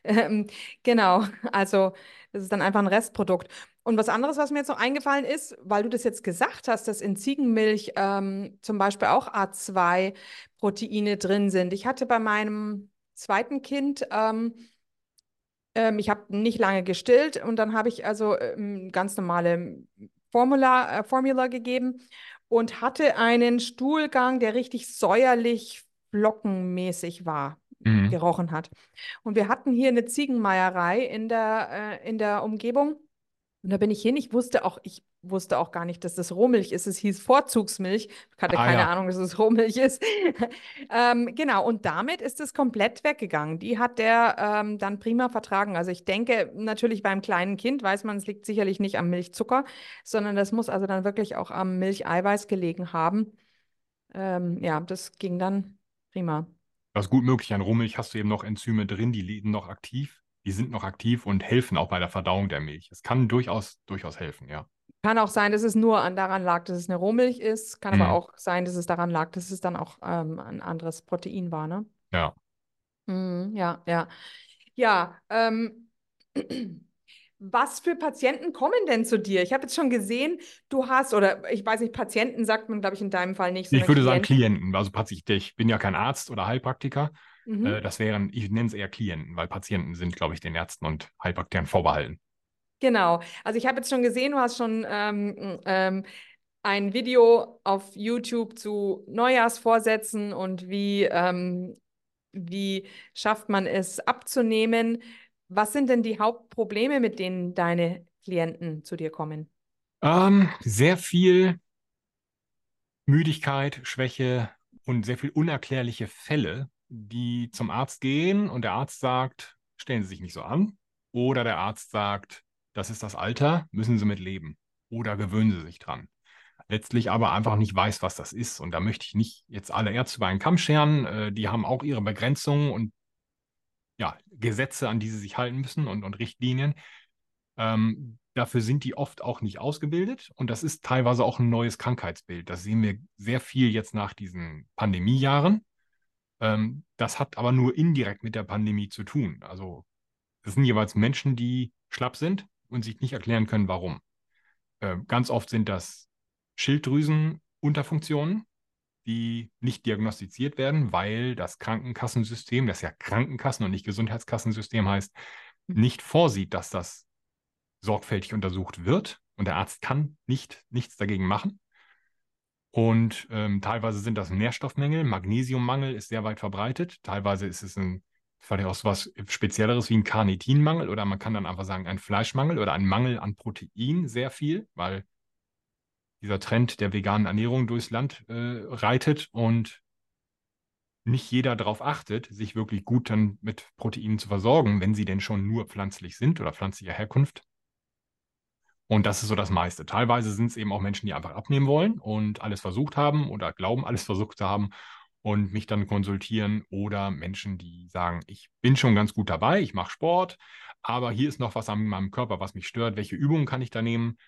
ähm, genau, also das ist dann einfach ein Restprodukt. Und was anderes, was mir jetzt noch eingefallen ist, weil du das jetzt gesagt hast, dass in Ziegenmilch ähm, zum Beispiel auch A2-Proteine drin sind. Ich hatte bei meinem zweiten Kind, ähm, ähm, ich habe nicht lange gestillt und dann habe ich also ähm, ganz normale Formula, äh, Formula gegeben und hatte einen Stuhlgang, der richtig säuerlich flockenmäßig war, mhm. gerochen hat. Und wir hatten hier eine Ziegenmeierei in der, äh, in der Umgebung. Und da bin ich hin. Ich wusste auch, ich wusste auch gar nicht, dass das Rohmilch ist. Es hieß Vorzugsmilch. Ich hatte ah, keine ja. Ahnung, dass es Rohmilch ist. ähm, genau, und damit ist es komplett weggegangen. Die hat der ähm, dann prima vertragen. Also ich denke, natürlich beim kleinen Kind weiß man, es liegt sicherlich nicht am Milchzucker, sondern das muss also dann wirklich auch am Milcheiweiß gelegen haben. Ähm, ja, das ging dann prima. Das ist gut möglich. An Rohmilch hast du eben noch Enzyme drin, die liegen noch aktiv die sind noch aktiv und helfen auch bei der Verdauung der Milch. Es kann durchaus, durchaus helfen, ja. Kann auch sein, dass es nur an, daran lag, dass es eine Rohmilch ist. Kann mhm. aber auch sein, dass es daran lag, dass es dann auch ähm, ein anderes Protein war, ne? Ja. Mhm, ja, ja. Ja, ähm, was für Patienten kommen denn zu dir? Ich habe jetzt schon gesehen, du hast, oder ich weiß nicht, Patienten sagt man, glaube ich, in deinem Fall nicht. Ich würde Klienten. sagen Klienten. Also ich bin ja kein Arzt oder Heilpraktiker. Mhm. Äh, das wären, ich nenne es eher Klienten, weil Patienten sind, glaube ich, den Ärzten und Heilpraktikern vorbehalten. Genau. Also ich habe jetzt schon gesehen, du hast schon ähm, ähm, ein Video auf YouTube zu Neujahrsvorsätzen und wie, ähm, wie schafft man es abzunehmen. Was sind denn die Hauptprobleme, mit denen deine Klienten zu dir kommen? Ähm, sehr viel Müdigkeit, Schwäche, und sehr viel unerklärliche Fälle, die zum Arzt gehen und der Arzt sagt, stellen Sie sich nicht so an. Oder der Arzt sagt, das ist das Alter, müssen Sie mit leben. Oder gewöhnen Sie sich dran. Letztlich aber einfach nicht weiß, was das ist. Und da möchte ich nicht jetzt alle Ärzte über einen Kamm scheren. Äh, die haben auch ihre Begrenzungen und ja, Gesetze, an die sie sich halten müssen und, und Richtlinien. Ähm, dafür sind die oft auch nicht ausgebildet und das ist teilweise auch ein neues Krankheitsbild. Das sehen wir sehr viel jetzt nach diesen Pandemiejahren. Ähm, das hat aber nur indirekt mit der Pandemie zu tun. Also das sind jeweils Menschen, die schlapp sind und sich nicht erklären können, warum. Äh, ganz oft sind das Schilddrüsenunterfunktionen, die nicht diagnostiziert werden, weil das Krankenkassensystem, das ja Krankenkassen und nicht Gesundheitskassensystem heißt, nicht vorsieht, dass das sorgfältig untersucht wird und der Arzt kann nicht, nichts dagegen machen. Und ähm, teilweise sind das Nährstoffmängel. Magnesiummangel ist sehr weit verbreitet. Teilweise ist es ein, vielleicht auch so was Spezielleres wie ein Carnitinmangel oder man kann dann einfach sagen ein Fleischmangel oder ein Mangel an Protein sehr viel, weil dieser Trend der veganen Ernährung durchs Land äh, reitet und nicht jeder darauf achtet, sich wirklich gut dann mit Proteinen zu versorgen, wenn sie denn schon nur pflanzlich sind oder pflanzlicher Herkunft. Und das ist so das meiste. Teilweise sind es eben auch Menschen, die einfach abnehmen wollen und alles versucht haben oder glauben, alles versucht zu haben und mich dann konsultieren oder Menschen, die sagen, ich bin schon ganz gut dabei, ich mache Sport, aber hier ist noch was an meinem Körper, was mich stört. Welche Übungen kann ich da nehmen?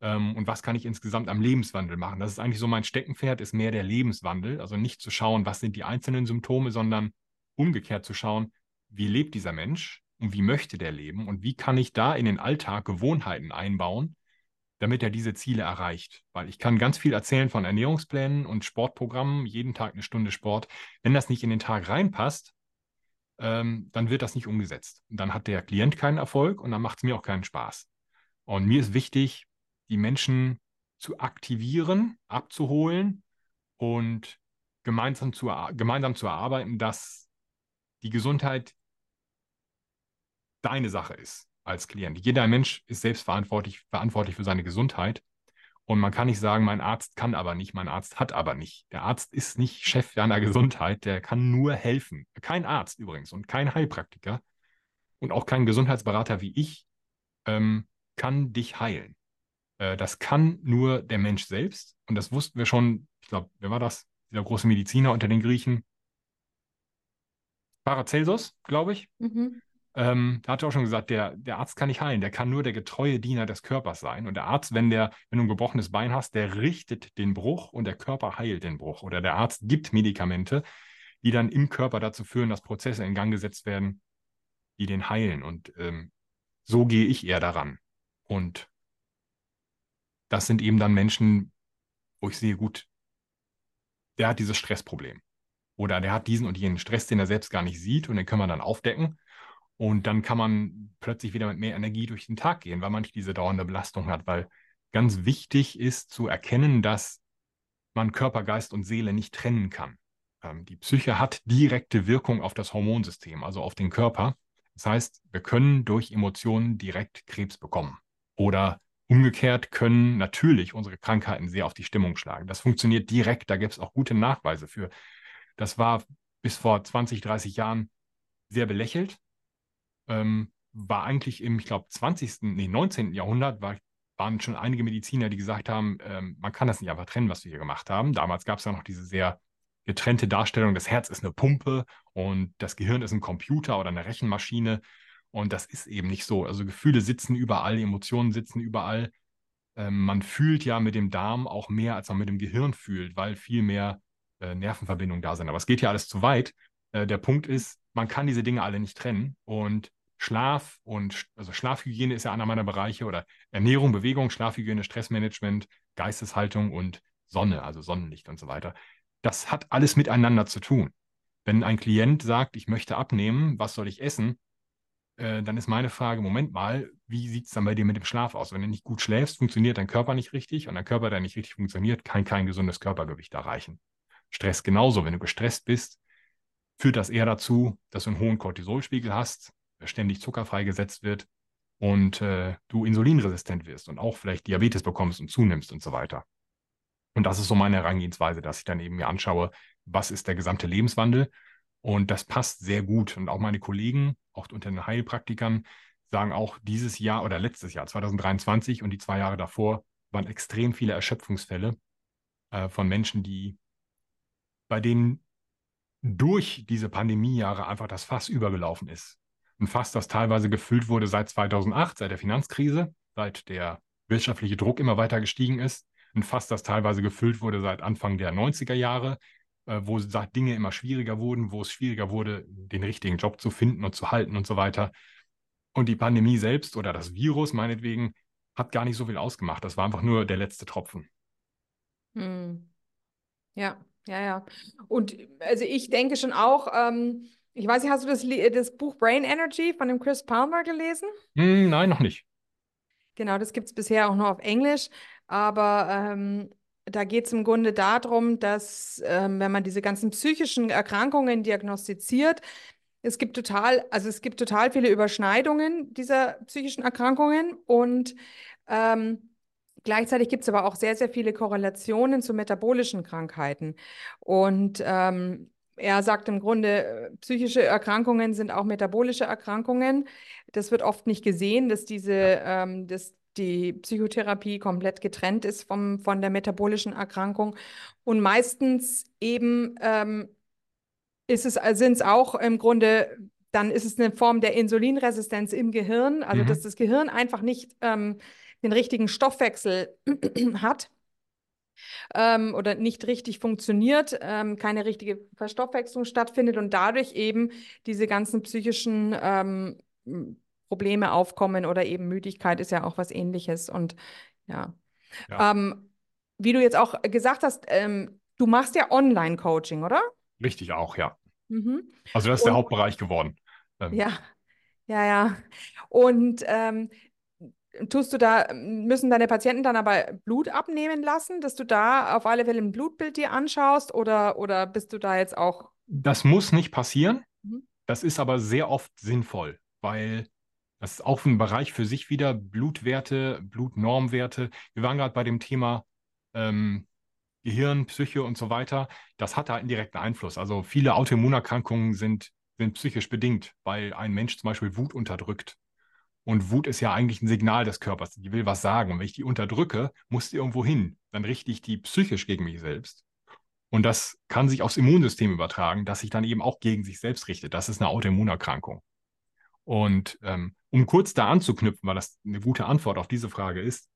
Ähm, und was kann ich insgesamt am Lebenswandel machen? Das ist eigentlich so mein Steckenpferd, ist mehr der Lebenswandel. Also nicht zu schauen, was sind die einzelnen Symptome, sondern umgekehrt zu schauen, wie lebt dieser Mensch und wie möchte der leben und wie kann ich da in den Alltag Gewohnheiten einbauen, damit er diese Ziele erreicht. Weil ich kann ganz viel erzählen von Ernährungsplänen und Sportprogrammen, jeden Tag eine Stunde Sport. Wenn das nicht in den Tag reinpasst, ähm, dann wird das nicht umgesetzt. dann hat der Klient keinen Erfolg und dann macht es mir auch keinen Spaß. Und mir ist wichtig, die Menschen zu aktivieren, abzuholen und gemeinsam zu, gemeinsam zu erarbeiten, dass die Gesundheit deine Sache ist als Klient. Jeder Mensch ist selbst verantwortlich, verantwortlich für seine Gesundheit. Und man kann nicht sagen, mein Arzt kann aber nicht, mein Arzt hat aber nicht. Der Arzt ist nicht Chef deiner Gesundheit, der kann nur helfen. Kein Arzt übrigens und kein Heilpraktiker und auch kein Gesundheitsberater wie ich ähm, kann dich heilen. Äh, das kann nur der Mensch selbst. Und das wussten wir schon, ich glaube, wer war das? Dieser große Mediziner unter den Griechen. Paracelsus, glaube ich. Mhm. Ähm, da hat er auch schon gesagt, der, der Arzt kann nicht heilen, der kann nur der getreue Diener des Körpers sein. Und der Arzt, wenn, der, wenn du ein gebrochenes Bein hast, der richtet den Bruch und der Körper heilt den Bruch. Oder der Arzt gibt Medikamente, die dann im Körper dazu führen, dass Prozesse in Gang gesetzt werden, die den heilen. Und ähm, so gehe ich eher daran. Und das sind eben dann Menschen, wo ich sehe, gut, der hat dieses Stressproblem. Oder der hat diesen und jenen Stress, den er selbst gar nicht sieht und den können wir dann aufdecken. Und dann kann man plötzlich wieder mit mehr Energie durch den Tag gehen, weil man nicht diese dauernde Belastung hat. Weil ganz wichtig ist zu erkennen, dass man Körper, Geist und Seele nicht trennen kann. Ähm, die Psyche hat direkte Wirkung auf das Hormonsystem, also auf den Körper. Das heißt, wir können durch Emotionen direkt Krebs bekommen oder Umgekehrt können natürlich unsere Krankheiten sehr auf die Stimmung schlagen. Das funktioniert direkt, da gibt es auch gute Nachweise für. Das war bis vor 20, 30 Jahren sehr belächelt. Ähm, war eigentlich im, ich glaube, 20., nee, 19. Jahrhundert war, waren schon einige Mediziner, die gesagt haben, ähm, man kann das nicht einfach trennen, was wir hier gemacht haben. Damals gab es ja noch diese sehr getrennte Darstellung, das Herz ist eine Pumpe und das Gehirn ist ein Computer oder eine Rechenmaschine. Und das ist eben nicht so. Also Gefühle sitzen überall, Emotionen sitzen überall. Ähm, man fühlt ja mit dem Darm auch mehr, als man mit dem Gehirn fühlt, weil viel mehr äh, Nervenverbindungen da sind. Aber es geht ja alles zu weit. Äh, der Punkt ist, man kann diese Dinge alle nicht trennen. Und Schlaf und also Schlafhygiene ist ja einer meiner Bereiche oder Ernährung, Bewegung, Schlafhygiene, Stressmanagement, Geisteshaltung und Sonne, also Sonnenlicht und so weiter. Das hat alles miteinander zu tun. Wenn ein Klient sagt, ich möchte abnehmen, was soll ich essen? Äh, dann ist meine Frage, Moment mal, wie sieht es dann bei dir mit dem Schlaf aus? Wenn du nicht gut schläfst, funktioniert dein Körper nicht richtig und dein Körper, der nicht richtig funktioniert, kann kein gesundes Körpergewicht erreichen. Stress genauso. Wenn du gestresst bist, führt das eher dazu, dass du einen hohen Cortisolspiegel hast, ständig Zucker freigesetzt wird und äh, du insulinresistent wirst und auch vielleicht Diabetes bekommst und zunimmst und so weiter. Und das ist so meine Herangehensweise, dass ich dann eben mir anschaue, was ist der gesamte Lebenswandel. Und das passt sehr gut. Und auch meine Kollegen, auch unter den Heilpraktikern, sagen auch, dieses Jahr oder letztes Jahr, 2023 und die zwei Jahre davor, waren extrem viele Erschöpfungsfälle äh, von Menschen, die bei denen durch diese Pandemiejahre einfach das Fass übergelaufen ist. Ein Fass, das teilweise gefüllt wurde seit 2008, seit der Finanzkrise, seit der wirtschaftliche Druck immer weiter gestiegen ist. Ein Fass, das teilweise gefüllt wurde seit Anfang der 90er Jahre, äh, wo Dinge immer schwieriger wurden, wo es schwieriger wurde, den richtigen Job zu finden und zu halten und so weiter. Und die Pandemie selbst oder das Virus meinetwegen hat gar nicht so viel ausgemacht. Das war einfach nur der letzte Tropfen. Hm. Ja, ja, ja. Und also ich denke schon auch, ähm, ich weiß nicht, hast du das, das Buch Brain Energy von dem Chris Palmer gelesen? Hm, nein, noch nicht. Genau, das gibt es bisher auch nur auf Englisch, aber ähm, da geht es im Grunde darum, dass ähm, wenn man diese ganzen psychischen Erkrankungen diagnostiziert, es gibt total, also es gibt total viele Überschneidungen dieser psychischen Erkrankungen und ähm, Gleichzeitig gibt es aber auch sehr, sehr viele Korrelationen zu metabolischen Krankheiten. Und ähm, er sagt im Grunde, äh, psychische Erkrankungen sind auch metabolische Erkrankungen. Das wird oft nicht gesehen, dass diese, ähm, dass die Psychotherapie komplett getrennt ist vom, von der metabolischen Erkrankung. Und meistens eben ähm, ist es, sind es auch im Grunde, dann ist es eine Form der Insulinresistenz im Gehirn, also mhm. dass das Gehirn einfach nicht ähm, den richtigen Stoffwechsel hat ähm, oder nicht richtig funktioniert, ähm, keine richtige Verstoffwechslung stattfindet und dadurch eben diese ganzen psychischen ähm, Probleme aufkommen oder eben Müdigkeit ist ja auch was ähnliches. Und ja. ja. Ähm, wie du jetzt auch gesagt hast, ähm, du machst ja Online-Coaching, oder? Richtig auch, ja. Mhm. Also das ist und, der Hauptbereich geworden. Ähm. Ja, ja, ja. Und ähm, Tust du da, müssen deine Patienten dann aber Blut abnehmen lassen, dass du da auf alle Fälle ein Blutbild dir anschaust oder, oder bist du da jetzt auch? Das muss nicht passieren. Mhm. Das ist aber sehr oft sinnvoll, weil das ist auch ein Bereich für sich wieder, Blutwerte, Blutnormwerte. Wir waren gerade bei dem Thema ähm, Gehirn, Psyche und so weiter. Das hat da einen direkten Einfluss. Also viele Autoimmunerkrankungen sind, sind psychisch bedingt, weil ein Mensch zum Beispiel Wut unterdrückt und Wut ist ja eigentlich ein Signal des Körpers. Die will was sagen. Und wenn ich die unterdrücke, muss die irgendwo hin. Dann richte ich die psychisch gegen mich selbst. Und das kann sich aufs Immunsystem übertragen, das sich dann eben auch gegen sich selbst richtet. Das ist eine Autoimmunerkrankung. Und ähm, um kurz da anzuknüpfen, weil das eine gute Antwort auf diese Frage ist,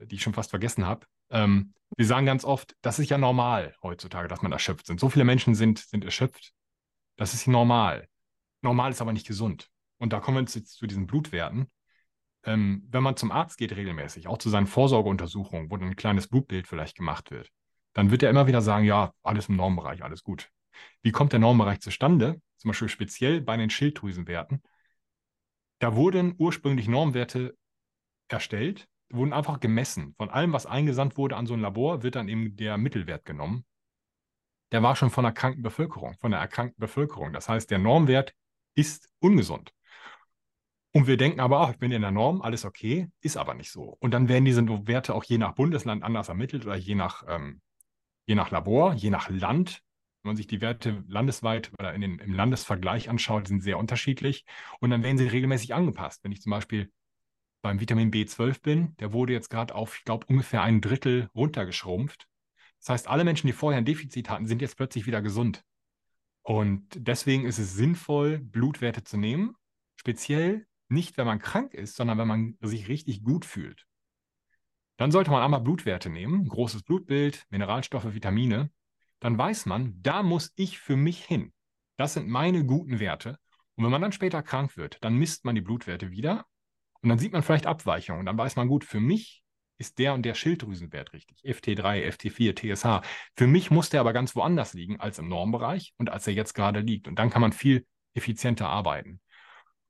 die ich schon fast vergessen habe, ähm, wir sagen ganz oft, das ist ja normal heutzutage, dass man erschöpft sind. So viele Menschen sind, sind erschöpft. Das ist normal. Normal ist aber nicht gesund. Und da kommen wir jetzt zu diesen Blutwerten. Ähm, wenn man zum Arzt geht regelmäßig, auch zu seinen Vorsorgeuntersuchungen, wo dann ein kleines Blutbild vielleicht gemacht wird, dann wird er immer wieder sagen, ja, alles im Normbereich, alles gut. Wie kommt der Normbereich zustande? Zum Beispiel speziell bei den Schilddrüsenwerten. Da wurden ursprünglich Normwerte erstellt, wurden einfach gemessen. Von allem, was eingesandt wurde an so ein Labor, wird dann eben der Mittelwert genommen. Der war schon von der kranken Bevölkerung, von der erkrankten Bevölkerung. Das heißt, der Normwert ist ungesund. Und wir denken aber, ach, ich bin in der Norm, alles okay, ist aber nicht so. Und dann werden diese Werte auch je nach Bundesland anders ermittelt oder je nach, ähm, je nach Labor, je nach Land. Wenn man sich die Werte landesweit oder in den, im Landesvergleich anschaut, sind sehr unterschiedlich. Und dann werden sie regelmäßig angepasst. Wenn ich zum Beispiel beim Vitamin B12 bin, der wurde jetzt gerade auf, ich glaube, ungefähr ein Drittel runtergeschrumpft. Das heißt, alle Menschen, die vorher ein Defizit hatten, sind jetzt plötzlich wieder gesund. Und deswegen ist es sinnvoll, Blutwerte zu nehmen, speziell nicht, wenn man krank ist, sondern wenn man sich richtig gut fühlt. Dann sollte man einmal Blutwerte nehmen, großes Blutbild, Mineralstoffe, Vitamine. Dann weiß man, da muss ich für mich hin. Das sind meine guten Werte. Und wenn man dann später krank wird, dann misst man die Blutwerte wieder und dann sieht man vielleicht Abweichungen. Dann weiß man, gut, für mich ist der und der Schilddrüsenwert richtig. FT3, FT4, TSH. Für mich muss der aber ganz woanders liegen als im Normbereich und als er jetzt gerade liegt. Und dann kann man viel effizienter arbeiten.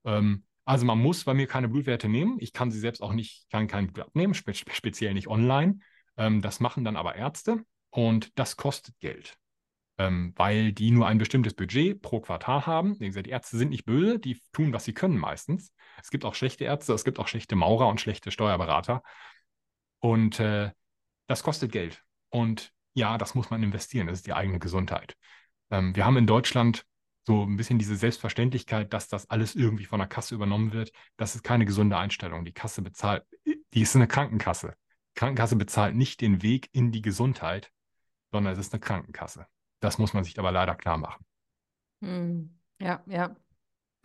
Ähm, also man muss bei mir keine Blutwerte nehmen. Ich kann sie selbst auch nicht, kann kein Blut abnehmen, spe speziell nicht online. Ähm, das machen dann aber Ärzte und das kostet Geld, ähm, weil die nur ein bestimmtes Budget pro Quartal haben. Wie gesagt, die Ärzte sind nicht böse, die tun, was sie können meistens. Es gibt auch schlechte Ärzte, es gibt auch schlechte Maurer und schlechte Steuerberater. Und äh, das kostet Geld. Und ja, das muss man investieren, das ist die eigene Gesundheit. Ähm, wir haben in Deutschland so ein bisschen diese Selbstverständlichkeit, dass das alles irgendwie von der Kasse übernommen wird. Das ist keine gesunde Einstellung. Die Kasse bezahlt, die ist eine Krankenkasse. Die Krankenkasse bezahlt nicht den Weg in die Gesundheit, sondern es ist eine Krankenkasse. Das muss man sich aber leider klar machen. Hm. Ja, ja.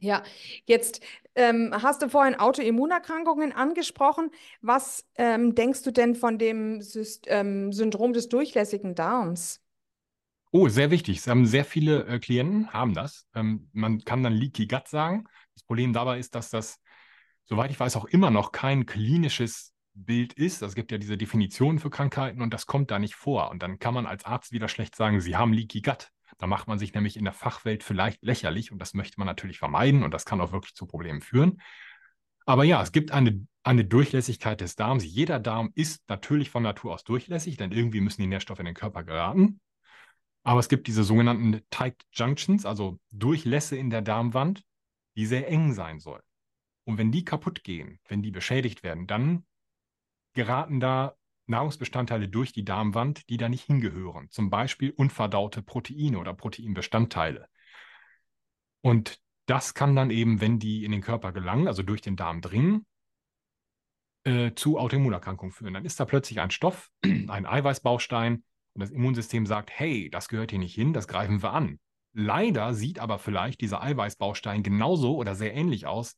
Ja, jetzt ähm, hast du vorhin Autoimmunerkrankungen angesprochen. Was ähm, denkst du denn von dem Syst ähm, Syndrom des durchlässigen Darms? Oh, sehr wichtig. Es haben sehr viele äh, Klienten haben das. Ähm, man kann dann Leaky Gut sagen. Das Problem dabei ist, dass das, soweit ich weiß, auch immer noch kein klinisches Bild ist. Es gibt ja diese Definitionen für Krankheiten und das kommt da nicht vor. Und dann kann man als Arzt wieder schlecht sagen, Sie haben Leaky Gut. Da macht man sich nämlich in der Fachwelt vielleicht lächerlich und das möchte man natürlich vermeiden und das kann auch wirklich zu Problemen führen. Aber ja, es gibt eine, eine Durchlässigkeit des Darms. Jeder Darm ist natürlich von Natur aus durchlässig, denn irgendwie müssen die Nährstoffe in den Körper geraten. Aber es gibt diese sogenannten Tight Junctions, also Durchlässe in der Darmwand, die sehr eng sein sollen. Und wenn die kaputt gehen, wenn die beschädigt werden, dann geraten da Nahrungsbestandteile durch die Darmwand, die da nicht hingehören. Zum Beispiel unverdaute Proteine oder Proteinbestandteile. Und das kann dann eben, wenn die in den Körper gelangen, also durch den Darm dringen, äh, zu Autoimmunerkrankungen führen. Dann ist da plötzlich ein Stoff, ein Eiweißbaustein, und das Immunsystem sagt, hey, das gehört hier nicht hin, das greifen wir an. Leider sieht aber vielleicht dieser Eiweißbaustein genauso oder sehr ähnlich aus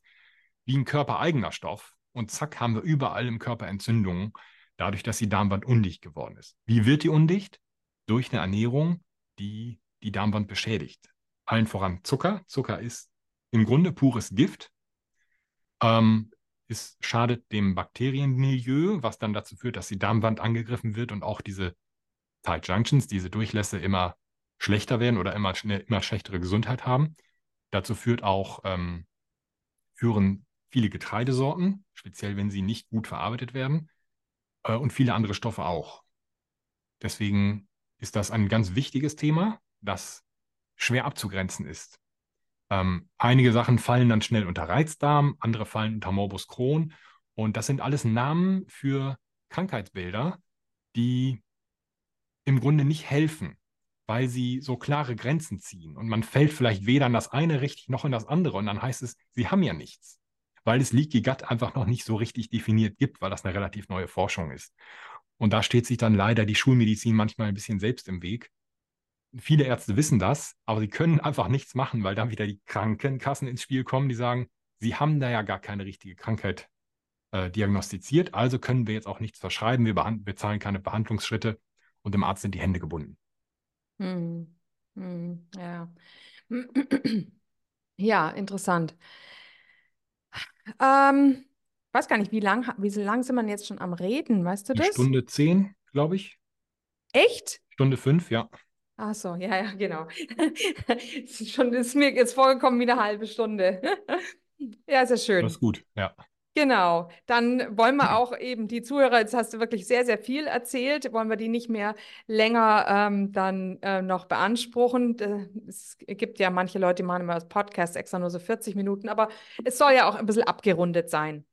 wie ein körpereigener Stoff. Und zack, haben wir überall im Körper Entzündungen, dadurch, dass die Darmwand undicht geworden ist. Wie wird die undicht? Durch eine Ernährung, die die Darmwand beschädigt. Allen voran Zucker. Zucker ist im Grunde pures Gift. Ähm, es schadet dem Bakterienmilieu, was dann dazu führt, dass die Darmwand angegriffen wird und auch diese Tight Junctions, diese Durchlässe immer schlechter werden oder immer, immer schlechtere Gesundheit haben. Dazu führt auch, ähm, führen viele Getreidesorten, speziell wenn sie nicht gut verarbeitet werden, äh, und viele andere Stoffe auch. Deswegen ist das ein ganz wichtiges Thema, das schwer abzugrenzen ist. Ähm, einige Sachen fallen dann schnell unter Reizdarm, andere fallen unter Morbus Crohn. Und das sind alles Namen für Krankheitsbilder, die im Grunde nicht helfen, weil sie so klare Grenzen ziehen. Und man fällt vielleicht weder in das eine richtig noch in das andere. Und dann heißt es, sie haben ja nichts, weil es Leaky Gut einfach noch nicht so richtig definiert gibt, weil das eine relativ neue Forschung ist. Und da steht sich dann leider die Schulmedizin manchmal ein bisschen selbst im Weg. Viele Ärzte wissen das, aber sie können einfach nichts machen, weil dann wieder die Krankenkassen ins Spiel kommen, die sagen, sie haben da ja gar keine richtige Krankheit äh, diagnostiziert, also können wir jetzt auch nichts verschreiben, wir, wir zahlen keine Behandlungsschritte und dem Arzt sind die Hände gebunden. Hm. Hm. Ja. ja, interessant. Ähm, weiß gar nicht, wie lang, wie lang sind wir jetzt schon am Reden, weißt du Eine das? Stunde zehn, glaube ich. Echt? Stunde fünf, ja. Ach so, ja, ja, genau. Ist schon, ist mir jetzt vorgekommen wie eine halbe Stunde. Ja, sehr schön. Das ist gut, ja. Genau, dann wollen wir auch eben die Zuhörer, jetzt hast du wirklich sehr, sehr viel erzählt, wollen wir die nicht mehr länger ähm, dann äh, noch beanspruchen. Es gibt ja manche Leute, die machen immer das Podcast extra nur so 40 Minuten, aber es soll ja auch ein bisschen abgerundet sein.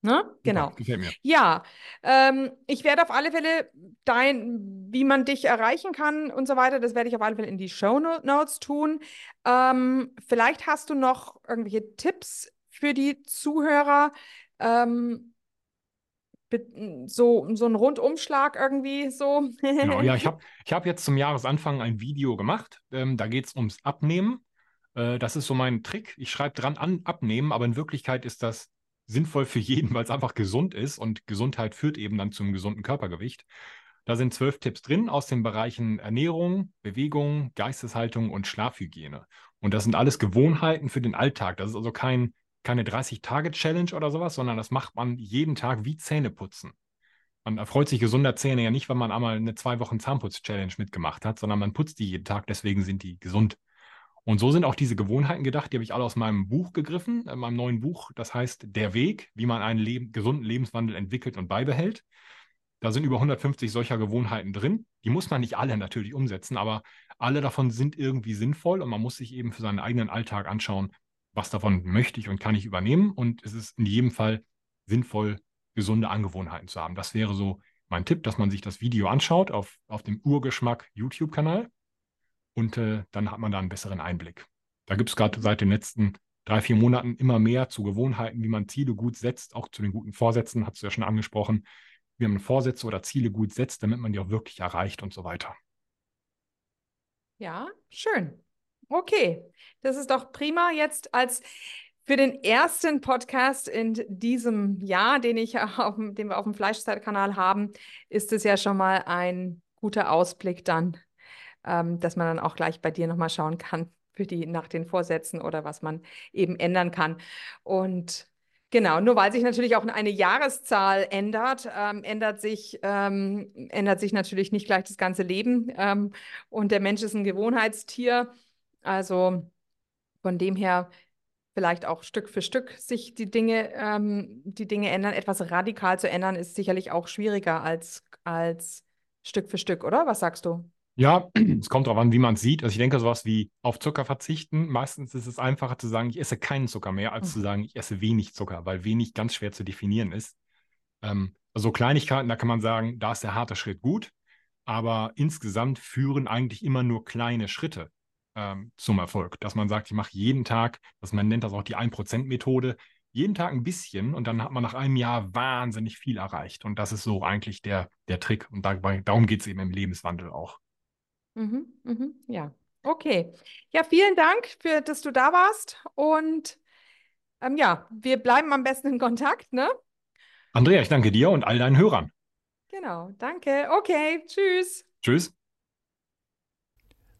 Ne? Genau. Mir. Ja, ähm, ich werde auf alle Fälle dein, wie man dich erreichen kann und so weiter, das werde ich auf alle Fälle in die Show Notes tun. Ähm, vielleicht hast du noch irgendwelche Tipps für die Zuhörer. Ähm, so, so ein Rundumschlag irgendwie so. Genau, ja, ich habe ich hab jetzt zum Jahresanfang ein Video gemacht. Ähm, da geht es ums Abnehmen. Äh, das ist so mein Trick. Ich schreibe dran an Abnehmen, aber in Wirklichkeit ist das sinnvoll für jeden, weil es einfach gesund ist und Gesundheit führt eben dann zum gesunden Körpergewicht. Da sind zwölf Tipps drin aus den Bereichen Ernährung, Bewegung, Geisteshaltung und Schlafhygiene. Und das sind alles Gewohnheiten für den Alltag. Das ist also kein keine 30-Tage-Challenge oder sowas, sondern das macht man jeden Tag wie Zähne putzen. Man erfreut sich gesunder Zähne ja nicht, wenn man einmal eine zwei Wochen Zahnputz-Challenge mitgemacht hat, sondern man putzt die jeden Tag, deswegen sind die gesund. Und so sind auch diese Gewohnheiten gedacht, die habe ich alle aus meinem Buch gegriffen, in meinem neuen Buch, das heißt Der Weg, wie man einen Leb gesunden Lebenswandel entwickelt und beibehält. Da sind über 150 solcher Gewohnheiten drin. Die muss man nicht alle natürlich umsetzen, aber alle davon sind irgendwie sinnvoll und man muss sich eben für seinen eigenen Alltag anschauen, was davon möchte ich und kann ich übernehmen. Und es ist in jedem Fall sinnvoll, gesunde Angewohnheiten zu haben. Das wäre so mein Tipp, dass man sich das Video anschaut auf, auf dem Urgeschmack YouTube-Kanal und äh, dann hat man da einen besseren Einblick. Da gibt es gerade seit den letzten drei, vier Monaten immer mehr zu Gewohnheiten, wie man Ziele gut setzt, auch zu den guten Vorsätzen, hast du ja schon angesprochen, wie man Vorsätze oder Ziele gut setzt, damit man die auch wirklich erreicht und so weiter. Ja, schön. Okay, das ist doch prima jetzt als für den ersten Podcast in diesem Jahr, den, ich auf, den wir auf dem Fleischzeitkanal haben, ist es ja schon mal ein guter Ausblick dann, ähm, dass man dann auch gleich bei dir nochmal schauen kann für die nach den Vorsätzen oder was man eben ändern kann. Und genau, nur weil sich natürlich auch eine Jahreszahl ändert, ähm, ändert, sich, ähm, ändert sich natürlich nicht gleich das ganze Leben. Ähm, und der Mensch ist ein Gewohnheitstier. Also von dem her vielleicht auch Stück für Stück sich die Dinge, ähm, die Dinge ändern. Etwas radikal zu ändern ist sicherlich auch schwieriger als, als Stück für Stück, oder? Was sagst du? Ja, es kommt darauf an, wie man es sieht. Also ich denke, sowas wie auf Zucker verzichten. Meistens ist es einfacher zu sagen, ich esse keinen Zucker mehr, als mhm. zu sagen, ich esse wenig Zucker, weil wenig ganz schwer zu definieren ist. Ähm, also Kleinigkeiten, da kann man sagen, da ist der harte Schritt gut, aber insgesamt führen eigentlich immer nur kleine Schritte ähm, zum Erfolg. Dass man sagt, ich mache jeden Tag, dass man nennt das auch die 1%-Methode, jeden Tag ein bisschen und dann hat man nach einem Jahr wahnsinnig viel erreicht. Und das ist so eigentlich der, der Trick. Und dabei, darum geht es eben im Lebenswandel auch. Mhm, mhm, ja, okay. Ja, vielen Dank, für, dass du da warst. Und ähm, ja, wir bleiben am besten in Kontakt, ne? Andrea, ich danke dir und all deinen Hörern. Genau, danke. Okay, tschüss. Tschüss.